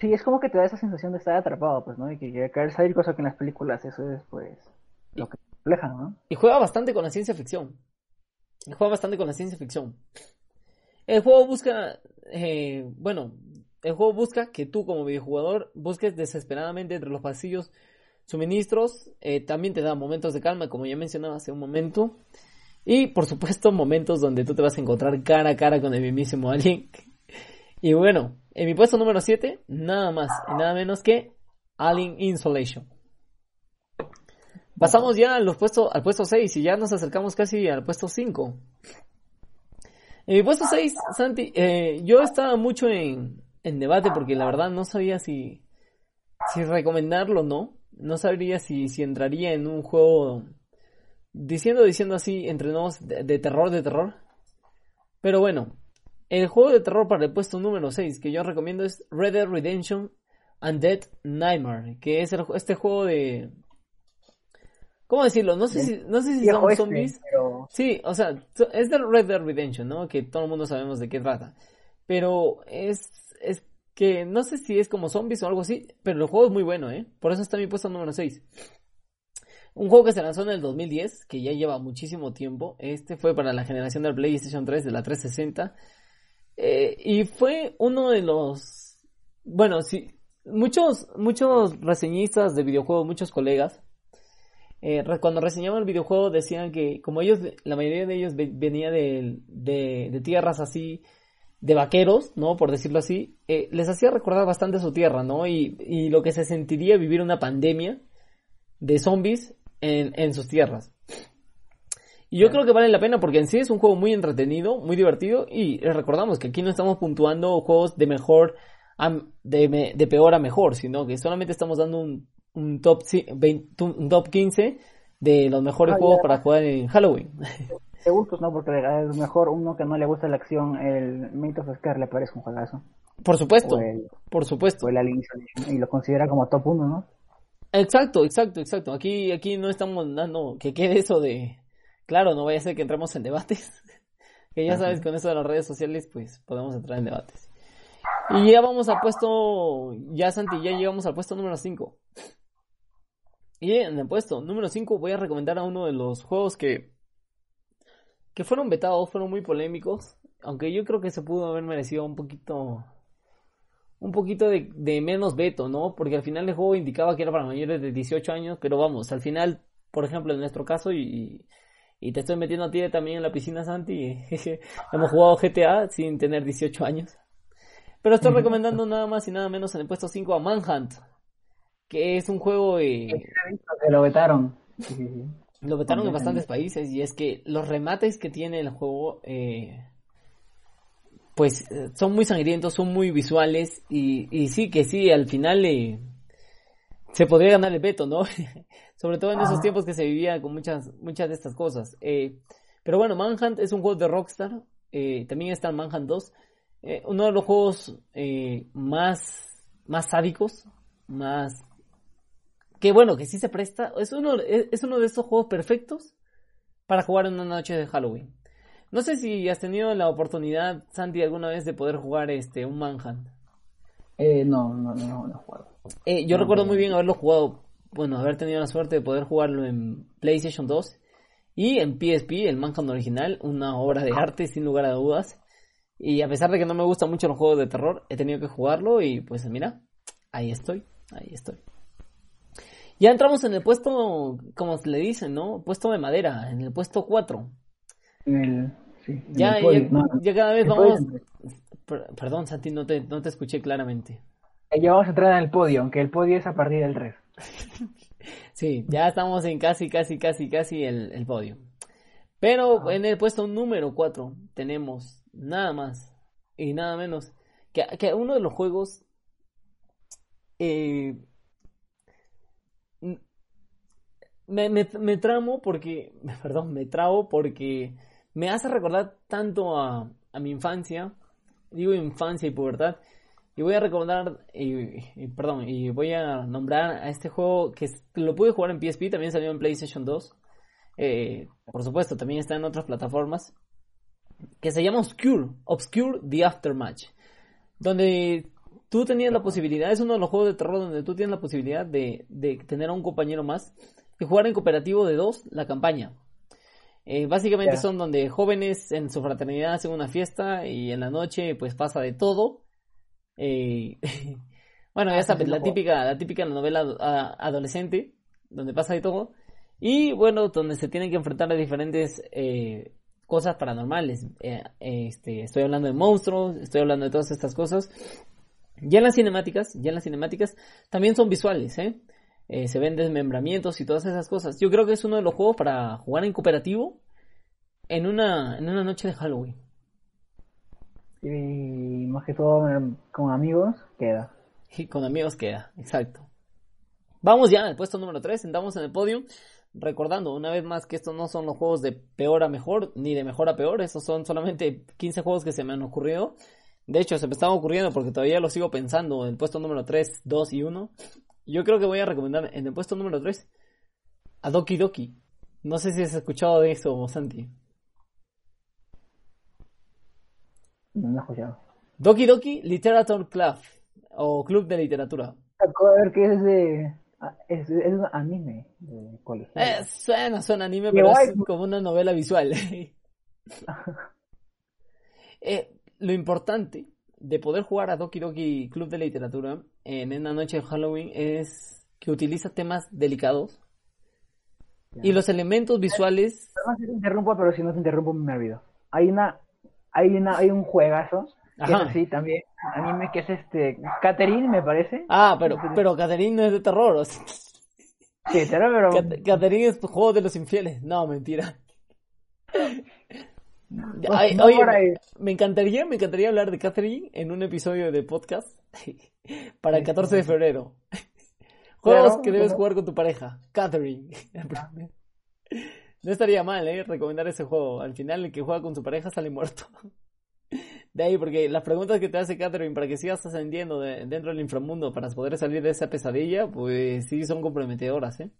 Speaker 2: Sí, es como que te da esa sensación de estar atrapado, pues, ¿no? Y que querer salir, cosa que en las películas eso es, pues, lo que refleja, ¿no?
Speaker 1: Y juega bastante con la ciencia ficción. Y juega bastante con la ciencia ficción. El juego busca, eh, bueno, el juego busca que tú como videojugador busques desesperadamente entre los pasillos suministros. Eh, también te da momentos de calma, como ya mencionaba hace un momento. Y por supuesto, momentos donde tú te vas a encontrar cara a cara con el mismísimo Alien. Y bueno, en mi puesto número 7, nada más y nada menos que Alien Insolation. Pasamos ya al puesto, al puesto 6 y ya nos acercamos casi al puesto 5. En mi puesto 6, Santi, eh, yo estaba mucho en, en debate porque la verdad no sabía si, si recomendarlo o no. No sabría si, si entraría en un juego diciendo, diciendo así, entre nos, de, terror, de terror. Pero bueno, el juego de terror para el puesto número 6 que yo recomiendo es Red Dead Redemption Undead Nightmare, que es este juego de... ¿Cómo decirlo? No sé si, no sé si son este, zombies. Sí, o sea, es de Red Dead Redemption, ¿no? Que todo el mundo sabemos de qué trata. Pero es, es que no sé si es como zombies o algo así, pero el juego es muy bueno, ¿eh? Por eso está mi puesto número 6. Un juego que se lanzó en el 2010, que ya lleva muchísimo tiempo. Este fue para la generación del PlayStation 3, de la 360. Eh, y fue uno de los... Bueno, sí, muchos, muchos reseñistas de videojuegos, muchos colegas, eh, cuando reseñaban el videojuego decían que como ellos, la mayoría de ellos venía de, de, tierras así, de vaqueros, ¿no? Por decirlo así, eh, les hacía recordar bastante su tierra, ¿no? Y, y lo que se sentiría vivir una pandemia de zombies en, sus tierras. Y yo creo que vale la pena porque en sí es un juego muy entretenido, muy divertido y recordamos que aquí no estamos puntuando juegos de mejor de, de, peor a mejor, sino que solamente estamos dando un, un top, un top 15 de los mejores ah, juegos para jugar en Halloween.
Speaker 2: De gustos, ¿no? Porque es mejor uno que no le gusta la acción, el Myth of Scare le parece un juegazo.
Speaker 1: Por supuesto, por supuesto.
Speaker 2: O el y lo considera como top 1, ¿no?
Speaker 1: Exacto, exacto, exacto. Aquí, aquí no estamos dando que quede eso de, claro, no vaya a ser que entremos en debates. que ya sabes, con eso de las redes sociales, pues podemos entrar en debates. Y ya vamos al puesto, ya Santi, ya llegamos al puesto número 5. Y en el puesto número 5 voy a recomendar a uno de los juegos que, que fueron vetados, fueron muy polémicos, aunque yo creo que se pudo haber merecido un poquito un poquito de, menos veto, ¿no? Porque al final el juego indicaba que era para mayores de 18 años, pero vamos, al final, por ejemplo, en nuestro caso, y, y te estoy metiendo a ti también en la piscina, Santi, hemos jugado GTA sin tener 18 años. Pero estoy recomendando nada más y nada menos en el puesto 5 a Manhunt, que es un juego... Eh,
Speaker 2: lo vetaron.
Speaker 1: Lo vetaron en bastantes países y es que los remates que tiene el juego... Eh, pues eh, son muy sangrientos, son muy visuales y, y sí, que sí, al final eh, se podría ganar el veto, ¿no? Sobre todo en esos tiempos que se vivía con muchas, muchas de estas cosas. Eh, pero bueno, Manhunt es un juego de Rockstar, eh, también está Manhunt 2, eh, uno de los juegos más, más sádicos, más... Que bueno, que sí se presta, es uno, es uno de esos juegos perfectos para jugar en una noche de Halloween. No sé si has tenido la oportunidad, Santi, alguna vez de poder jugar este un Manhunt.
Speaker 2: Eh, no, no, no, no he jugado.
Speaker 1: Eh, yo recuerdo muy bien haberlo jugado, bueno, haber tenido la suerte de poder jugarlo en PlayStation 2 y en PSP, el Manhunt original, una obra de arte sin lugar a dudas. Y a pesar de que no me gustan mucho los juegos de terror, he tenido que jugarlo y pues mira, ahí estoy, ahí estoy. Ya entramos en el puesto, como le dice, ¿no? Puesto de madera, en el puesto 4.
Speaker 2: En el
Speaker 1: ya, ya, cada vez vamos. Perdón, Santi, no te, no te escuché claramente.
Speaker 2: Ya vamos a entrar en el podio, aunque el podio es a partir del 3.
Speaker 1: sí, ya estamos en casi, casi, casi, casi el, el podio. Pero en el puesto número 4 tenemos nada más y nada menos que, que uno de los juegos eh, me, me, me tramo porque, perdón, me trago porque me hace recordar tanto a, mi infancia, digo infancia y pubertad, y voy a recordar, y, perdón, y voy a nombrar a este juego que lo pude jugar en PSP, también salió en PlayStation 2, eh, por supuesto, también está en otras plataformas, que se llama Obscure, Obscure The Aftermatch, donde tú tenías la posibilidad, es uno de los juegos de terror donde tú tienes la posibilidad de, de tener a un compañero más y jugar en cooperativo de dos la campaña. Eh, básicamente son donde jóvenes en su fraternidad hacen una fiesta y en la noche pues pasa de todo. Eh, bueno, ya ah, sabes, la típica, la típica novela adolescente, donde pasa de todo. Y bueno, donde se tienen que enfrentar a diferentes eh, cosas paranormales. este, estoy hablando de monstruos, estoy hablando de todas estas cosas. Ya en las cinemáticas, ya en las cinemáticas también son visuales, ¿eh? Eh, se ven desmembramientos y todas esas cosas. Yo creo que es uno de los juegos para jugar en cooperativo en una, en una noche de Halloween.
Speaker 2: Y más que todo con amigos queda.
Speaker 1: Y con amigos queda, exacto. Vamos ya al puesto número 3, sentamos en el podio. Recordando una vez más que estos no son los juegos de peor a mejor, ni de mejor a peor, estos son solamente 15 juegos que se me han ocurrido. De hecho, se me están ocurriendo porque todavía lo sigo pensando en el puesto número 3, 2 y 1. Yo creo que voy a recomendar en el puesto número 3 a Doki Doki. No sé si has escuchado de eso, Santi.
Speaker 2: No lo he escuchado.
Speaker 1: Doki Doki Literature Club o Club de Literatura.
Speaker 2: Acabo de ver que es de. Ah, es, un anime de colegio.
Speaker 1: Eh, suena, suena anime, pero es como una novela visual. eh, lo importante de poder jugar a Doki Doki Club de Literatura en una noche de Halloween es que utiliza temas delicados y los elementos visuales.
Speaker 2: No te interrumpo, pero si no te interrumpo me olvido. Hay una, hay una, hay un juegazo que es así también, anime que es este, Catherine me parece.
Speaker 1: Ah, pero, pero Catherine no es de terror.
Speaker 2: Sí, terror, pero.
Speaker 1: Catherine es juego de los infieles. No, mentira. oye, me encantaría, me encantaría hablar de Catherine en un episodio de podcast para el 14 de febrero. Juegos que debes jugar con tu pareja. Catherine. No estaría mal, ¿eh? Recomendar ese juego. Al final, el que juega con su pareja sale muerto. De ahí, porque las preguntas que te hace Catherine para que sigas ascendiendo dentro del inframundo para poder salir de esa pesadilla, pues sí son comprometedoras, ¿eh?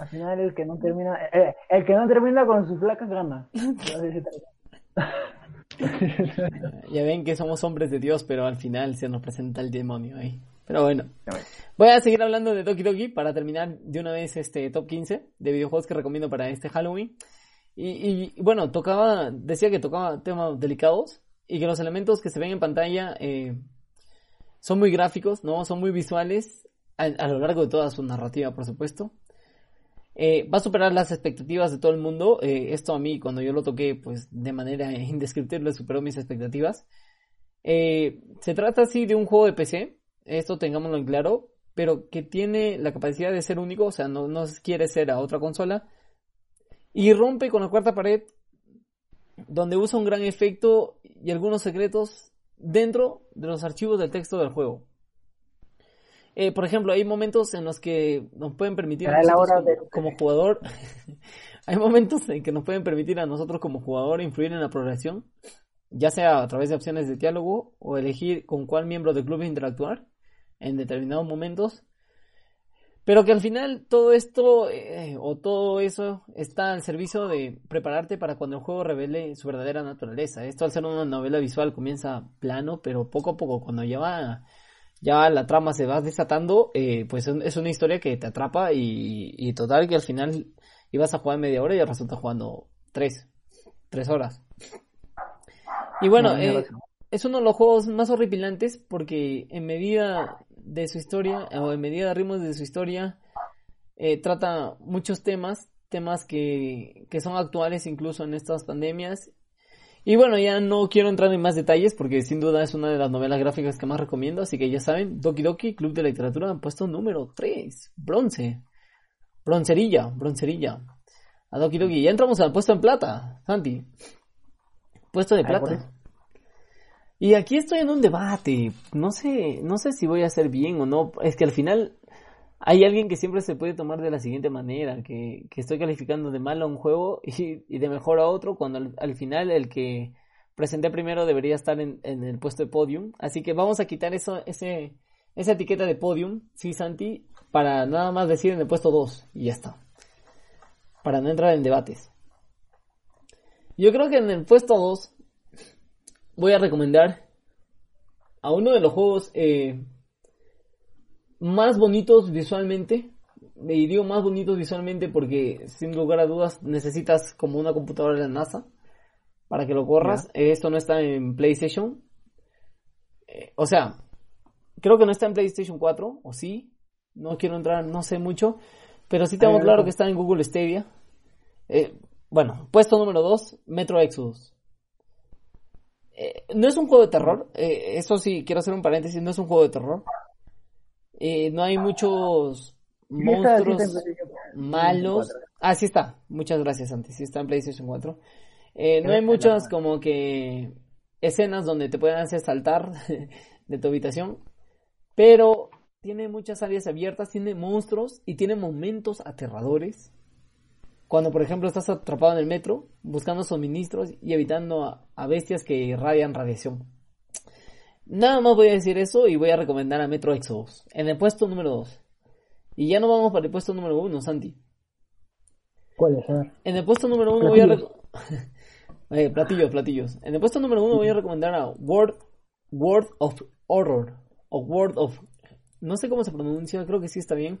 Speaker 2: Al final el que no termina, eh, el que no termina con sus placas gana.
Speaker 1: ya ven que somos hombres de Dios, pero al final se nos presenta el demonio ahí. Pero bueno, voy a seguir hablando de Doki Doki para terminar de una vez este top 15 de videojuegos que recomiendo para este Halloween. Y, bueno, tocaba, decía que tocaba temas delicados y que los elementos que se ven en pantalla eh, son muy gráficos, ¿no? Son muy visuales a, lo largo de toda su narrativa, por supuesto. Eh, va a superar las expectativas de todo el mundo. Eh, esto a mí, cuando yo lo toqué, pues de manera indescriptible superó mis expectativas. Eh, se trata así de un juego de PC, esto tengámoslo en claro, pero que tiene la capacidad de ser único, o sea, no, no quiere ser a otra consola. Y rompe con la cuarta pared, donde usa un gran efecto y algunos secretos dentro de los archivos del texto del juego. Eh, por ejemplo, hay momentos en los que nos pueden permitir a nosotros como, jugador, hay momentos en que nos pueden permitir a nosotros como jugador influir en la progresión, ya sea a través de opciones de diálogo o elegir con cuál miembro del club interactuar en determinados momentos. Pero que al final todo esto eh, o todo eso está al servicio de prepararte para cuando el juego revele su verdadera naturaleza. Esto al ser una novela visual comienza plano, pero poco a poco cuando ya va ya la trama se va desatando, eh, pues es una historia que te atrapa y, total que al final ibas a jugar media hora y resulta jugando tres, tres horas. Y bueno, eh, es uno de los juegos más horripilantes porque en medida de su historia, o en medida de ritmos de su historia, eh, trata muchos temas, temas que, que son actuales incluso en estas pandemias y bueno, ya no quiero entrar en más detalles porque sin duda es una de las novelas gráficas que más recomiendo, así que ya saben, Doki Doki, Club de Literatura, han puesto número 3, bronce, broncerilla, broncerilla. A Doki Doki. Ya entramos al puesto en plata, Santi. Puesto de plata. Y aquí estoy en un debate. No sé, no sé si voy a hacer bien o no. Es que al final hay alguien que siempre se puede tomar de la siguiente manera, que, estoy calificando de malo a un juego y, de mejor a otro, cuando al, al final el que presenté primero debería estar en, en el puesto de podium. Así que vamos a quitar eso, ese, esa etiqueta de podium, sí, Santi, para nada más decir en el puesto 2 y ya está. Para no entrar en debates. Yo creo que en el puesto 2 voy a recomendar a uno de los juegos eh, más bonitos visualmente. Y digo más bonitos visualmente porque sin lugar a dudas necesitas como una computadora de la NASA para que lo corras. Esto no está en PlayStation. Eh, o sea, creo que no está en PlayStation 4, o sí. No quiero entrar, no sé mucho. Pero sí tengo claro que está en Google Stadia. Eh, bueno, puesto número 2, Metro Exodus. Eh, no es un juego de terror, eso sí, quiero hacer un paréntesis, no es un juego de terror. Eh, no hay muchos monstruos malos.
Speaker 2: 4.
Speaker 1: Ah, sí está. Muchas gracias, Santi. Sí está en PlayStation 4. Eh, no hay muchas como que escenas donde te puedan hacer saltar de tu habitación. Pero tiene muchas áreas abiertas, tiene monstruos y tiene momentos aterradores. Cuando, por ejemplo, estás atrapado en el metro, buscando suministros y evitando a, a bestias que irradian radiación. Nada más voy a decir eso y voy a recomendar a Metro Exodus. En el puesto número 2. Y ya no vamos para el puesto número 1, Santi.
Speaker 2: ¿Cuál es? A ver.
Speaker 1: En el puesto número 1 voy a... Eh, platillos, platillos. En el puesto número 1 voy a recomendar a World, World of Horror. O World of... No sé cómo se pronuncia, creo que sí está bien.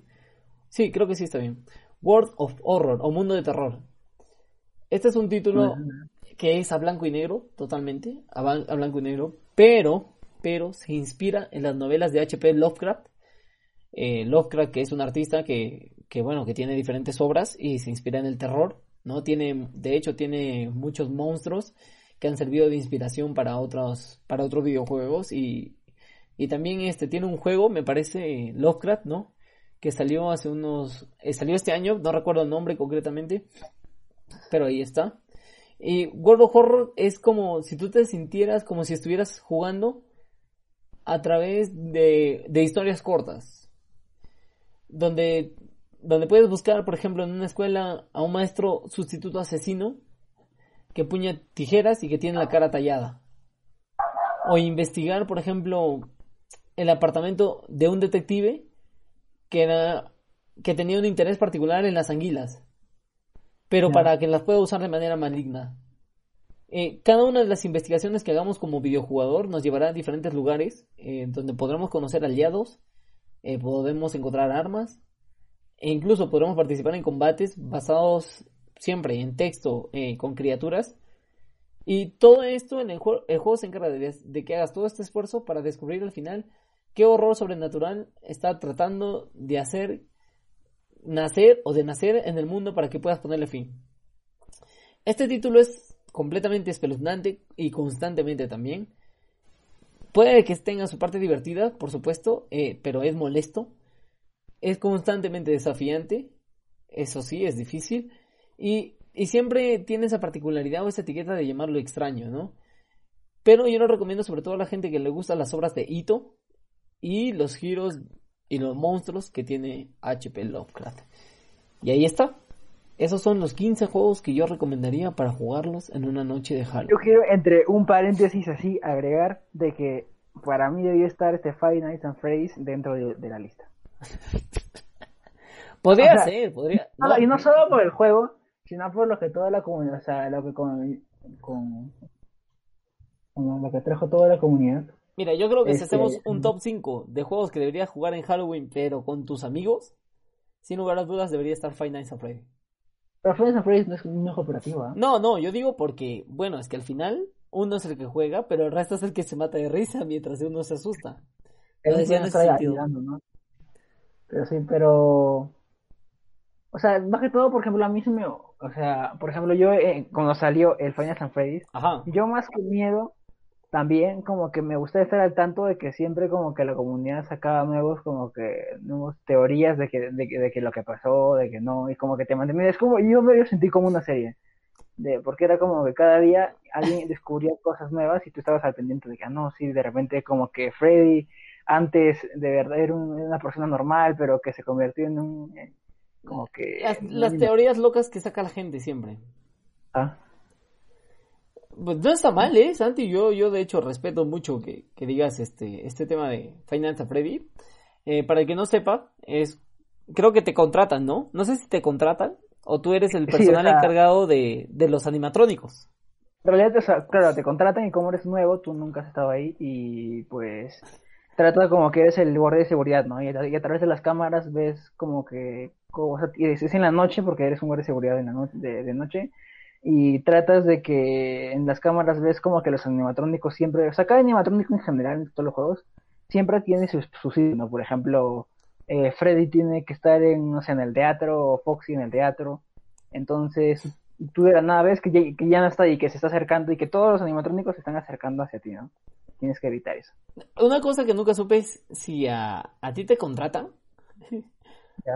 Speaker 1: Sí, creo que sí está bien. World of Horror o Mundo de Terror. Este es un título que es a blanco y negro, totalmente, a blanco y negro, pero, pero se inspira en las novelas de H.P. Lovecraft. Eh, Lovecraft, que es un artista que, que, bueno, que tiene diferentes obras y se inspira en el terror, ¿no? Tiene, de hecho, tiene muchos monstruos que han servido de inspiración para otros, para otros videojuegos y, y también este tiene un juego, me parece, Lovecraft, ¿no? Que salió hace unos, eh, salió este año, no recuerdo el nombre concretamente, pero ahí está. Y World of Horror es como si tú te sintieras como si estuvieras jugando a través de, de historias cortas. Donde, donde puedes buscar, por ejemplo, en una escuela a un maestro sustituto asesino que puña tijeras y que tiene la cara tallada. O investigar, por ejemplo, el apartamento de un detective que era que tenía un interés particular en las anguilas, pero para que las pueda usar de manera maligna. Eh, cada una de las investigaciones que hagamos como videojugador nos llevará a diferentes lugares eh, donde podremos conocer aliados, eh, podemos encontrar armas e incluso podremos participar en combates basados siempre en texto eh, con criaturas. Y todo esto en el, jue- el juego se encarga de, de que hagas todo este esfuerzo para descubrir al final qué horror sobrenatural está tratando de hacer nacer o de nacer en el mundo para que puedas ponerle fin. Este título es completamente espeluznante y constantemente también. Puede que tenga su parte divertida, por supuesto, eh, pero es molesto. Es constantemente desafiante. Eso sí, es difícil. Y, y siempre tiene esa particularidad o esa etiqueta de llamarlo extraño, ¿no? Pero yo lo recomiendo sobre todo a la gente que le gustan las obras de Ito y los giros y los monstruos que tiene HP Lovecraft. Y ahí está. Esos son los 15 juegos que yo recomendaría para jugarlos en una noche de
Speaker 2: Yo
Speaker 1: Halloween.
Speaker 2: quiero, entre un paréntesis así, agregar de que para mí debió estar este Five Nights at Freddy's dentro de, de la lista.
Speaker 1: Podría
Speaker 2: o sea,
Speaker 1: ser, podría.
Speaker 2: No,
Speaker 1: no,
Speaker 2: y no solo por el juego, sino por lo que toda la comunidad, o sea, lo que con, con, con lo que trajo toda la comunidad.
Speaker 1: Mira, yo creo que si
Speaker 2: Este,
Speaker 1: hacemos un top 5 de juegos que deberías jugar en Halloween, pero con tus amigos, sin lugar a dudas debería estar Five Nights at Freddy.
Speaker 2: Pero Nights at Freddy's no es un juego operativo, ¿ah?
Speaker 1: No, no, yo digo porque, bueno, es que al final uno es el que juega, pero el resto es el que se mata de risa mientras uno se asusta. Lo
Speaker 2: Es
Speaker 1: decía en ese sentido.
Speaker 2: ayudando, ¿no? Pero sí, pero... O sea, más que todo, por ejemplo, a mí se me... O sea, por ejemplo, yo eh, cuando salió el Nights at Freddy's,
Speaker 1: Ajá.
Speaker 2: yo más que miedo también como que me gusta estar al tanto de que siempre como que la comunidad sacaba nuevos como que nuevas teorías de que, de, que- de que lo que pasó, de que no, y como que te mantenía, es como, yo me lo sentí como una serie, de, porque era como que cada día alguien descubría cosas nuevas y tú estabas al pendiente de que, ah, no, sí, de repente como que Freddy antes de verdad era un- una persona normal, pero que se convirtió en un, como que...
Speaker 1: Las, las teorías locas que saca la gente siempre.
Speaker 2: Ah,
Speaker 1: no está mal, ¿eh, Santi? Yo, yo de hecho respeto mucho que, que digas este, este tema de Finance a Freddy. Eh, para el que no sepa, es, creo que te contratan, ¿no? No sé si te contratan o tú eres el
Speaker 2: Sí, o
Speaker 1: personal
Speaker 2: sea-
Speaker 1: encargado de, de los animatrónicos.
Speaker 2: En realidad, o sea, claro, te contratan y como eres nuevo, tú nunca has estado ahí y pues trata como que eres el guardia de seguridad, ¿no? Y a, y a través de las cámaras ves como que, como, o sea, es en la noche porque eres un guardia de seguridad en la no- de, de noche y tratas de que en las cámaras ves como que los animatrónicos siempre, o sea, cada animatrónico en general en todos los juegos siempre tiene su, su sitio, ¿no? Por ejemplo, eh, Freddy tiene que estar en, no sé, en el teatro o Foxy en el teatro. Entonces, tú de la nada ves que ya, que ya no está y que se está acercando y que todos los animatrónicos se están acercando hacia ti, ¿no? Tienes que evitar eso.
Speaker 1: Una cosa que nunca supe es si a, a ti te contratan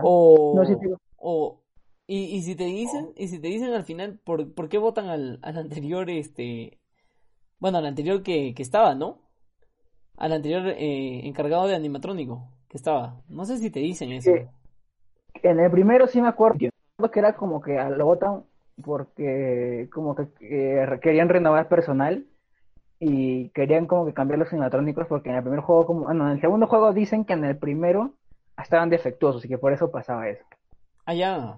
Speaker 1: o,
Speaker 2: No, sí,
Speaker 1: o y, y si te dicen, y si te dicen al final por, por qué votan al, al anterior, este, bueno, al anterior que, que estaba, ¿no? Al anterior eh, encargado de animatrónico que estaba. No sé si te dicen eso.
Speaker 2: En el primero sí me acuerdo que era como que lo votan porque como que eh, querían renovar personal y querían como que cambiar los animatrónicos porque en el primer juego, como, bueno, en el segundo juego dicen que en el primero estaban defectuosos y que por eso pasaba eso.
Speaker 1: Ah, ya.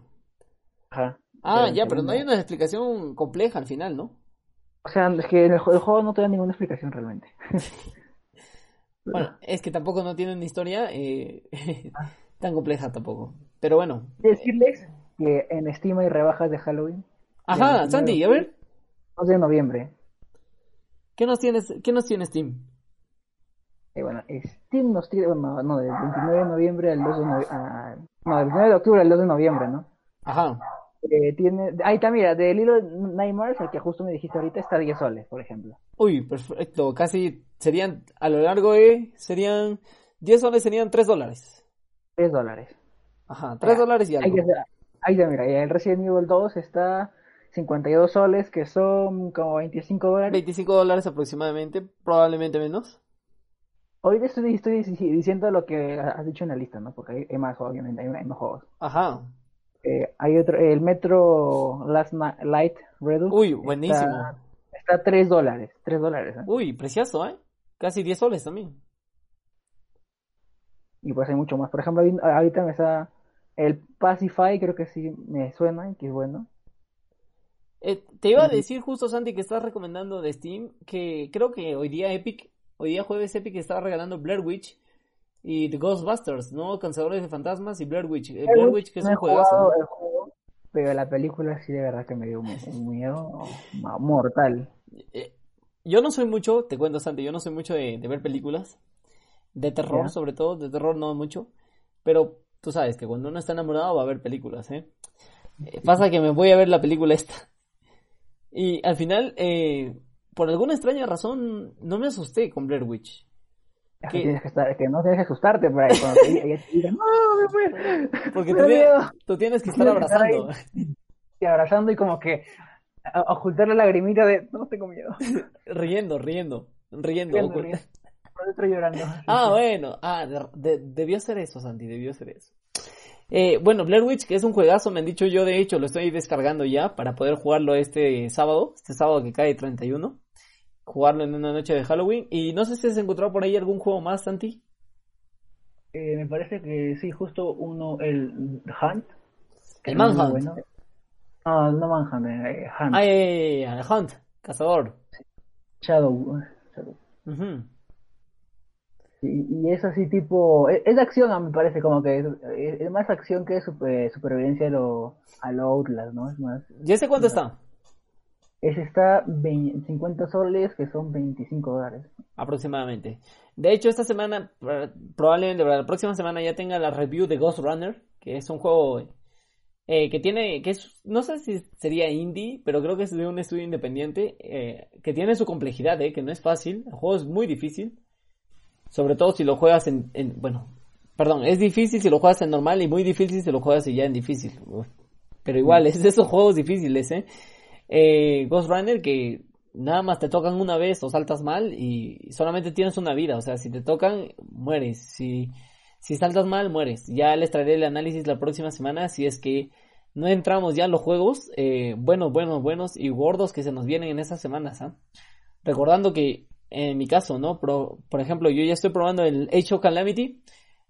Speaker 2: Ajá.
Speaker 1: Ah, ya, pero no hay una explicación compleja al final, ¿no?
Speaker 2: O sea, es que en el, el juego no te da ninguna explicación realmente.
Speaker 1: Bueno, es que tampoco no tiene una historia eh, tan compleja tampoco. Pero bueno.
Speaker 2: Decirles que en Steam hay rebajas de Halloween.
Speaker 1: Ajá, Santi, a ver,
Speaker 2: 2 de noviembre.
Speaker 1: ¿qué nos tienes, qué nos tiene Steam?
Speaker 2: Y bueno, Steam nos tiene, bueno, no, del 29 de noviembre al 2 de noviembre, no, del 29 de octubre al 2 de noviembre, ¿no?
Speaker 1: Ajá.
Speaker 2: Eh, tiene, ahí está, mira, de Little Nightmares, el que justo me dijiste ahorita, está a 10 soles, por ejemplo.
Speaker 1: Uy, perfecto. Casi serían, a lo largo de, serían, 10 soles serían 3 dólares.
Speaker 2: 3 dólares.
Speaker 1: Ajá, 3
Speaker 2: Ah,
Speaker 1: dólares y
Speaker 2: Ahí
Speaker 1: algo.
Speaker 2: está, ahí está, mira, y el Resident Evil 2 está 52 soles, que son como 25 dólares.
Speaker 1: 25 dólares aproximadamente, probablemente menos.
Speaker 2: Hoy estoy, estoy diciendo lo que has dicho en la lista, ¿no? Porque hay, hay más, obviamente, hay, hay más juegos.
Speaker 1: Ajá.
Speaker 2: Eh, hay otro, el Metro Last Light Redux.
Speaker 1: Uy, buenísimo.
Speaker 2: Está a 3 dólares, 3 dólares, ¿eh?
Speaker 1: Uy, precioso, ¿eh? Casi 10 soles también.
Speaker 2: Y pues hay mucho más. Por ejemplo, ahorita me está el Pacify, creo que sí me suena y que es bueno.
Speaker 1: Eh, te iba a decir justo, Santi, que estás recomendando de Steam, que creo que hoy día Epic, hoy día jueves Epic estaba regalando Blair Witch y The Ghostbusters, ¿no? Cazadores de fantasmas y Blair Witch. Eh, Blair Witch, que es
Speaker 2: no
Speaker 1: un juegazo.
Speaker 2: el juego, pero la película sí de verdad que me dio un, miedo mortal.
Speaker 1: Eh, yo no soy mucho, te cuento, Santi, yo no soy mucho de, de ver películas, de terror sobre todo, de terror no mucho, pero tú sabes que cuando uno está enamorado va a ver películas, ¿eh? Eh, Pasa que me voy a ver la película esta. Y al final, eh, por alguna extraña razón, no me asusté con Blair Witch.
Speaker 2: Que tienes que estar, que no tienes que asustarte cuando te diga- ella te diga, no, me fue.
Speaker 1: Porque
Speaker 2: me
Speaker 1: tú, tienes-
Speaker 2: miedo".
Speaker 1: tú tienes que estar
Speaker 2: Tienes que estar ahí.
Speaker 1: abrazando.
Speaker 2: Y abrazando y como que ocultar la lagrimita de no tengo miedo.
Speaker 1: Riendo, riendo, riendo.
Speaker 2: Riendo, riendo. Por dentro llorando.
Speaker 1: Ah, bueno. Ah, de- de- debió ser eso, Santi, debió ser eso. Eh, bueno, Blair Witch, que es un juegazo, me han dicho yo, de hecho, lo estoy descargando ya para poder jugarlo este sábado, este sábado que cae 31. Jugarlo en una noche de Halloween. Y no sé si has encontrado por ahí algún juego más, Santi.
Speaker 2: Eh, me parece que sí, justo uno, el Hunt.
Speaker 1: El
Speaker 2: es
Speaker 1: Manhunt.
Speaker 2: bueno. No, no Manhunt, eh, Hunt.
Speaker 1: Ah, eh, el Hunt, cazador.
Speaker 2: Shadow. Shadow.
Speaker 1: Ujú.
Speaker 2: Y, y es así tipo, es, es de acción, me parece, como que es, es- es más acción que super- supervivencia a lo, a lo Outlast, ¿no? Es más,
Speaker 1: ¿Y ese cuánto está?
Speaker 2: Ese está 20 50 soles, que son 25 dólares.
Speaker 1: Aproximadamente. De hecho, esta semana, pr- probablemente la próxima semana ya tenga la review de Ghost Runner, que es un juego eh, que tiene, que es, no sé si sería indie, pero creo que es de un estudio independiente, eh, que tiene su complejidad, eh, que no es fácil, el juego es muy difícil, sobre todo si lo juegas en, en bueno, perdón, es difícil si lo juegas en normal y muy difícil si lo juegas ya en difícil, pero igual, es de esos juegos difíciles, eh. Eh Ghost Runner que nada más te tocan una vez o saltas mal y solamente tienes una vida, o sea, si te tocan, mueres, si si saltas mal, mueres. Ya les traeré el análisis la próxima semana si es que no entramos ya en los juegos eh, buenos, buenos, buenos y gordos que se nos vienen en esas semanas. ¿ah? Recordando que en mi caso, ¿no? por ejemplo, yo ya estoy probando el Age Calamity,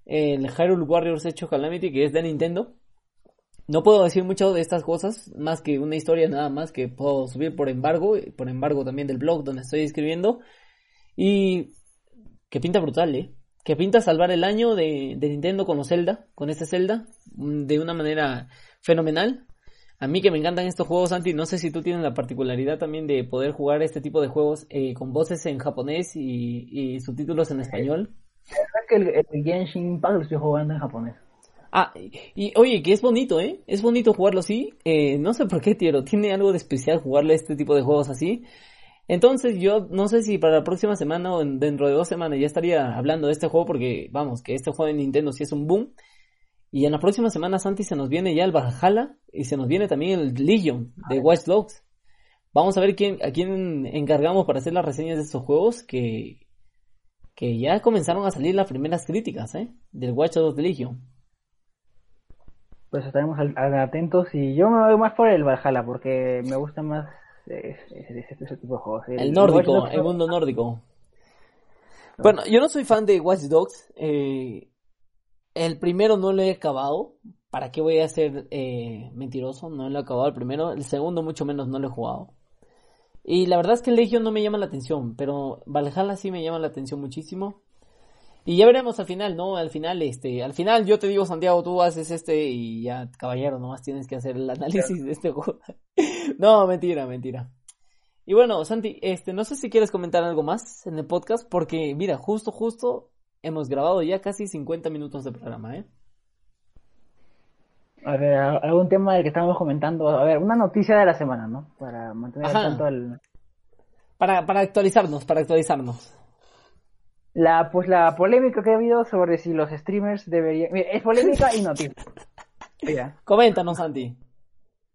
Speaker 1: el Hyrule Warriors Age Calamity, que es de Nintendo. No puedo decir mucho de estas cosas, más que una historia nada más que puedo subir por embargo, por embargo también del blog donde estoy escribiendo. Y que pinta brutal, ¿eh? que pinta salvar el año de, Nintendo con los Zelda, con este Zelda, mm, de una manera fenomenal. A mí que me encantan estos juegos, Santi, no sé si tú tienes la particularidad también de poder jugar este tipo de juegos eh, con voces en japonés y, subtítulos en español.
Speaker 2: Es que el, Genshin Impact lo estoy jugando en japonés.
Speaker 1: Ah, y, oye, que es bonito, ¿eh? Es bonito jugarlo así. Eh, no sé por qué, tío, tiene algo de especial jugarle este tipo de juegos así. Entonces yo no sé si para la próxima semana o dentro de dos semanas ya estaría hablando de este juego porque vamos, que este juego de Nintendo sí es un boom. Y en la próxima semana, Santi, se nos viene ya el Valhalla y se nos viene también el Legion de Watch Dogs. Vamos a ver quién, a quién encargamos para hacer las reseñas de estos juegos que, que ya comenzaron a salir las primeras críticas ¿eh? del Watch Dogs Legion.
Speaker 2: Pues estaremos atentos y yo me voy más por el Valhalla porque me gusta más ese, tipo de juegos.
Speaker 1: El, nórdico, el mundo nórdico. Bueno, yo no soy fan de Watch Dogs. Eh, el primero no lo he acabado. ¿Para qué voy a ser eh, mentiroso? No lo he acabado el primero. El segundo, mucho menos, no lo he jugado. Y la verdad es que el Legion no me llama la atención, pero Valhalla sí me llama la atención muchísimo. Y ya veremos al final, ¿no? Al final, este, al final yo te digo, Santiago, tú haces este y ya, caballero, nomás tienes que hacer el análisis de este juego. no, mentira, mentira. Y bueno, Santi, este, no sé si quieres comentar algo más en el podcast, porque mira, justo, justo hemos grabado ya casi 50 minutos de programa, ¿eh?
Speaker 2: A ver, algún tema del que estábamos comentando. A ver, una noticia de la semana, ¿no? Para mantener tanto el...
Speaker 1: Para, para actualizarnos, para actualizarnos
Speaker 2: la pues la polémica que ha habido sobre si los streamers deberían es polémica y noticia.
Speaker 1: Coméntanos Santi.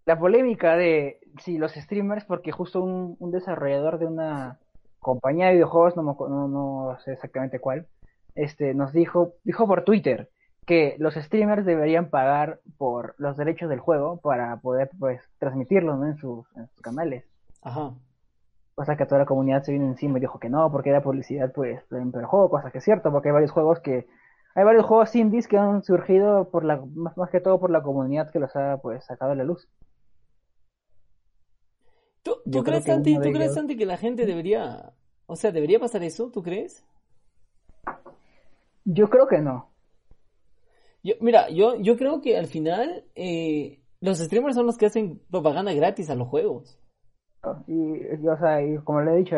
Speaker 2: La polémica de si los streamers porque justo un, desarrollador de una compañía de videojuegos no, no, no, sé exactamente cuál este nos dijo dijo por Twitter que los streamers deberían pagar por los derechos del juego para poder pues transmitirlo en, sus, en sus canales.
Speaker 1: Ajá
Speaker 2: cosa que toda la comunidad se vino encima y dijo que no, porque era publicidad pues en el juego, cosa que es cierto, porque hay varios juegos que hay varios juegos indies que han surgido por la más, más que todo por la comunidad que los ha pues sacado a la luz.
Speaker 1: ¿Tú, crees, Santi, ¿tú crees, Santi, que la gente debería, o sea, debería pasar eso? ¿Tú crees?
Speaker 2: Yo creo que no.
Speaker 1: Yo, mira, yo, yo creo que al final eh, los streamers son los que hacen propaganda gratis a los juegos.
Speaker 2: Y, o sea, y como le he dicho,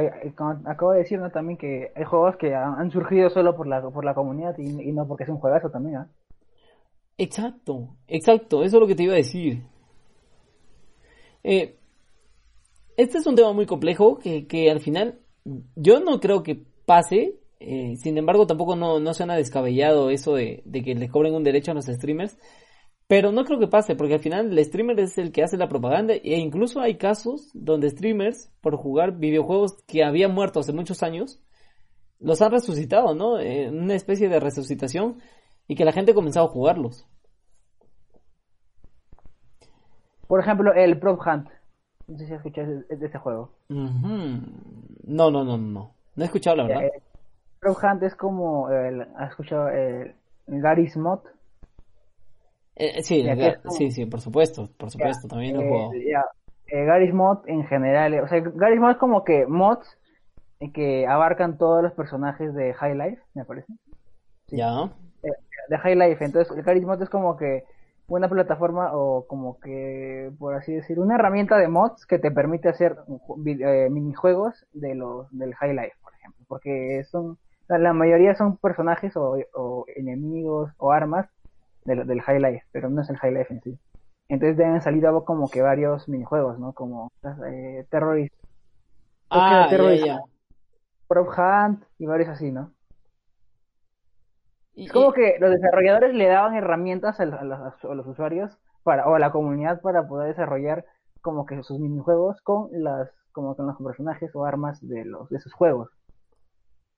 Speaker 2: acabo de decir también que hay juegos que han, surgido solo por la, por la comunidad y, no porque es un juegazo también.
Speaker 1: Exacto, exacto, eso es lo que te iba a decir. Eh, este es un tema muy complejo que, que al final yo no creo que pase. Eh, sin embargo, tampoco no, no suena descabellado eso de, de que le cobren un derecho a los streamers. Pero no creo que pase, porque al final el streamer es el que hace la propaganda e incluso hay casos donde streamers, por jugar videojuegos que habían muerto hace muchos años, los han resucitado, ¿no? En una especie de resucitación y que la gente ha comenzado a jugarlos.
Speaker 2: Por ejemplo, el Prop Hunt. No sé si has escuchado de ese juego.
Speaker 1: No, no, no, no. No he escuchado la verdad.
Speaker 2: El Prop Hunt es como, el, ¿has escuchado el Garry's Mod?
Speaker 1: Eh, sí, sí, sí, por supuesto, por supuesto, también eh, juego.
Speaker 2: Eh, Garry's Mod en general, o sea, Garry's Mod es como que mods que abarcan todos los personajes de High Life, me parece.
Speaker 1: Ya.
Speaker 2: de High Life, entonces el Garry's Mod es como que una plataforma o como que, por así decir, una herramienta de mods que te permite hacer minijuegos de los del High Life, por ejemplo, porque son, la mayoría son personajes o, o enemigos o armas del, del High Life, pero no es el High Life en sí. Entonces deben salir como que varios minijuegos, ¿no? Como eh, Terrorist.
Speaker 1: Ah, Terrorist, ya,
Speaker 2: Prop Hunt y varios así, ¿no? es como que los desarrolladores le daban herramientas a, los, usuarios para, o a la comunidad para poder desarrollar como que sus minijuegos con las como con los personajes o armas de los de esos juegos.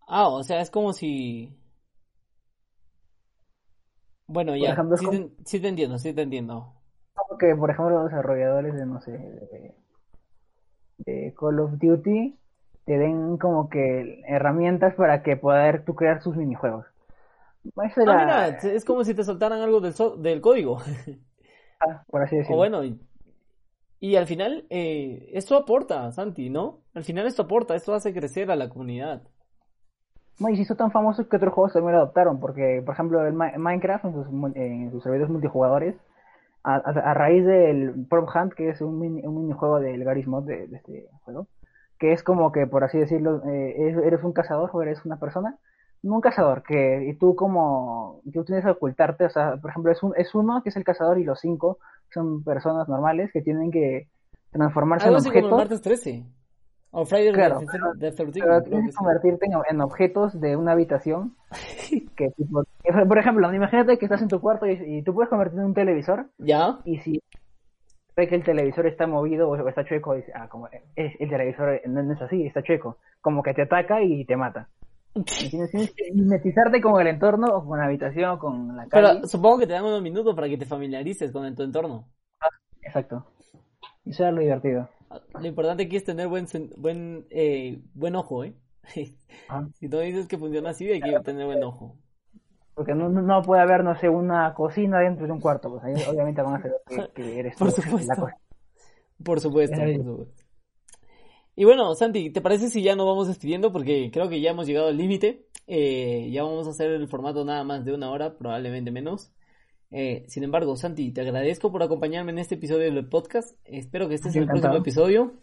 Speaker 1: Ah, o sea, es como si bueno, ya, sí, te, entiendo, sí te entiendo.
Speaker 2: Como que, por ejemplo, los desarrolladores de, no sé, de, Call of Duty te den como que herramientas para que poder tú crear sus minijuegos.
Speaker 1: Ah, mira, es como si te soltaran algo del, del código.
Speaker 2: Ah, por así decirlo.
Speaker 1: O bueno, y, al final, eh, esto aporta, Santi, ¿no? Al final esto aporta, esto hace crecer a la comunidad.
Speaker 2: No, y si son tan famosos que otros juegos también lo adoptaron, porque, por ejemplo, el Minecraft en sus, en sus servidores multijugadores, a, raíz del Prop Hunt, que es un, mini, un minijuego del Garry's Mod de, este juego, que es como que, por así decirlo, eh, eres un cazador o eres una persona, no un cazador, que y tú como, tú tienes que ocultarte, o sea, por ejemplo, es, un, es uno que es el cazador y los cinco son personas normales que tienen que transformarse en objetos.
Speaker 1: 13. O Friday
Speaker 2: claro, the, tienes que convertirte en, objetos de una habitación. que tipo, por ejemplo, imagínate que estás en tu cuarto y, tú puedes convertirte en un televisor.
Speaker 1: Ya.
Speaker 2: Y si ve que el televisor está movido o está chueco, dice, ah, como el televisor no es así, está chueco. Como que te ataca y te mata. Tienes, que mimetizarte con el entorno, o con la habitación, o con la
Speaker 1: calle. Pero supongo que te dan unos minutos para que te familiarices con tu entorno.
Speaker 2: Ah, exacto. Y eso es lo divertido.
Speaker 1: Lo importante aquí es tener buen buen eh, buen ojo, ¿eh? Ah. Si tú dices que funciona así, hay que tener buen ojo.
Speaker 2: Porque no, no puede haber, no sé, una cocina dentro de un cuarto. Pues ahí obviamente van a hacer que, eres
Speaker 1: por, supuesto. por supuesto. por supuesto. Y bueno, Santi, ¿te parece si ya nos vamos despidiendo? Porque creo que ya hemos llegado al límite. Eh, ya vamos a hacer el formato nada más de una hora, probablemente menos. Eh, sin embargo, Santi, te agradezco por acompañarme en este episodio del podcast. Espero que estés en el próximo episodio.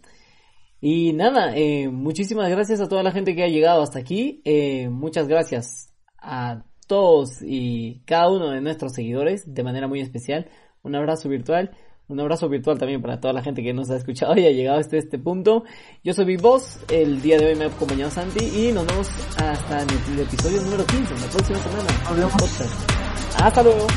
Speaker 1: Y nada, eh, muchísimas gracias a toda la gente que ha llegado hasta aquí. Eh, muchas gracias a todos y cada uno de nuestros seguidores de manera muy especial. Un abrazo virtual. Un abrazo virtual también para toda la gente que nos ha escuchado y ha llegado hasta este punto. Yo soy Big Boss, el día de hoy me ha acompañado Santi y nos vemos hasta el, episodio número 15, la próxima semana. Hasta luego.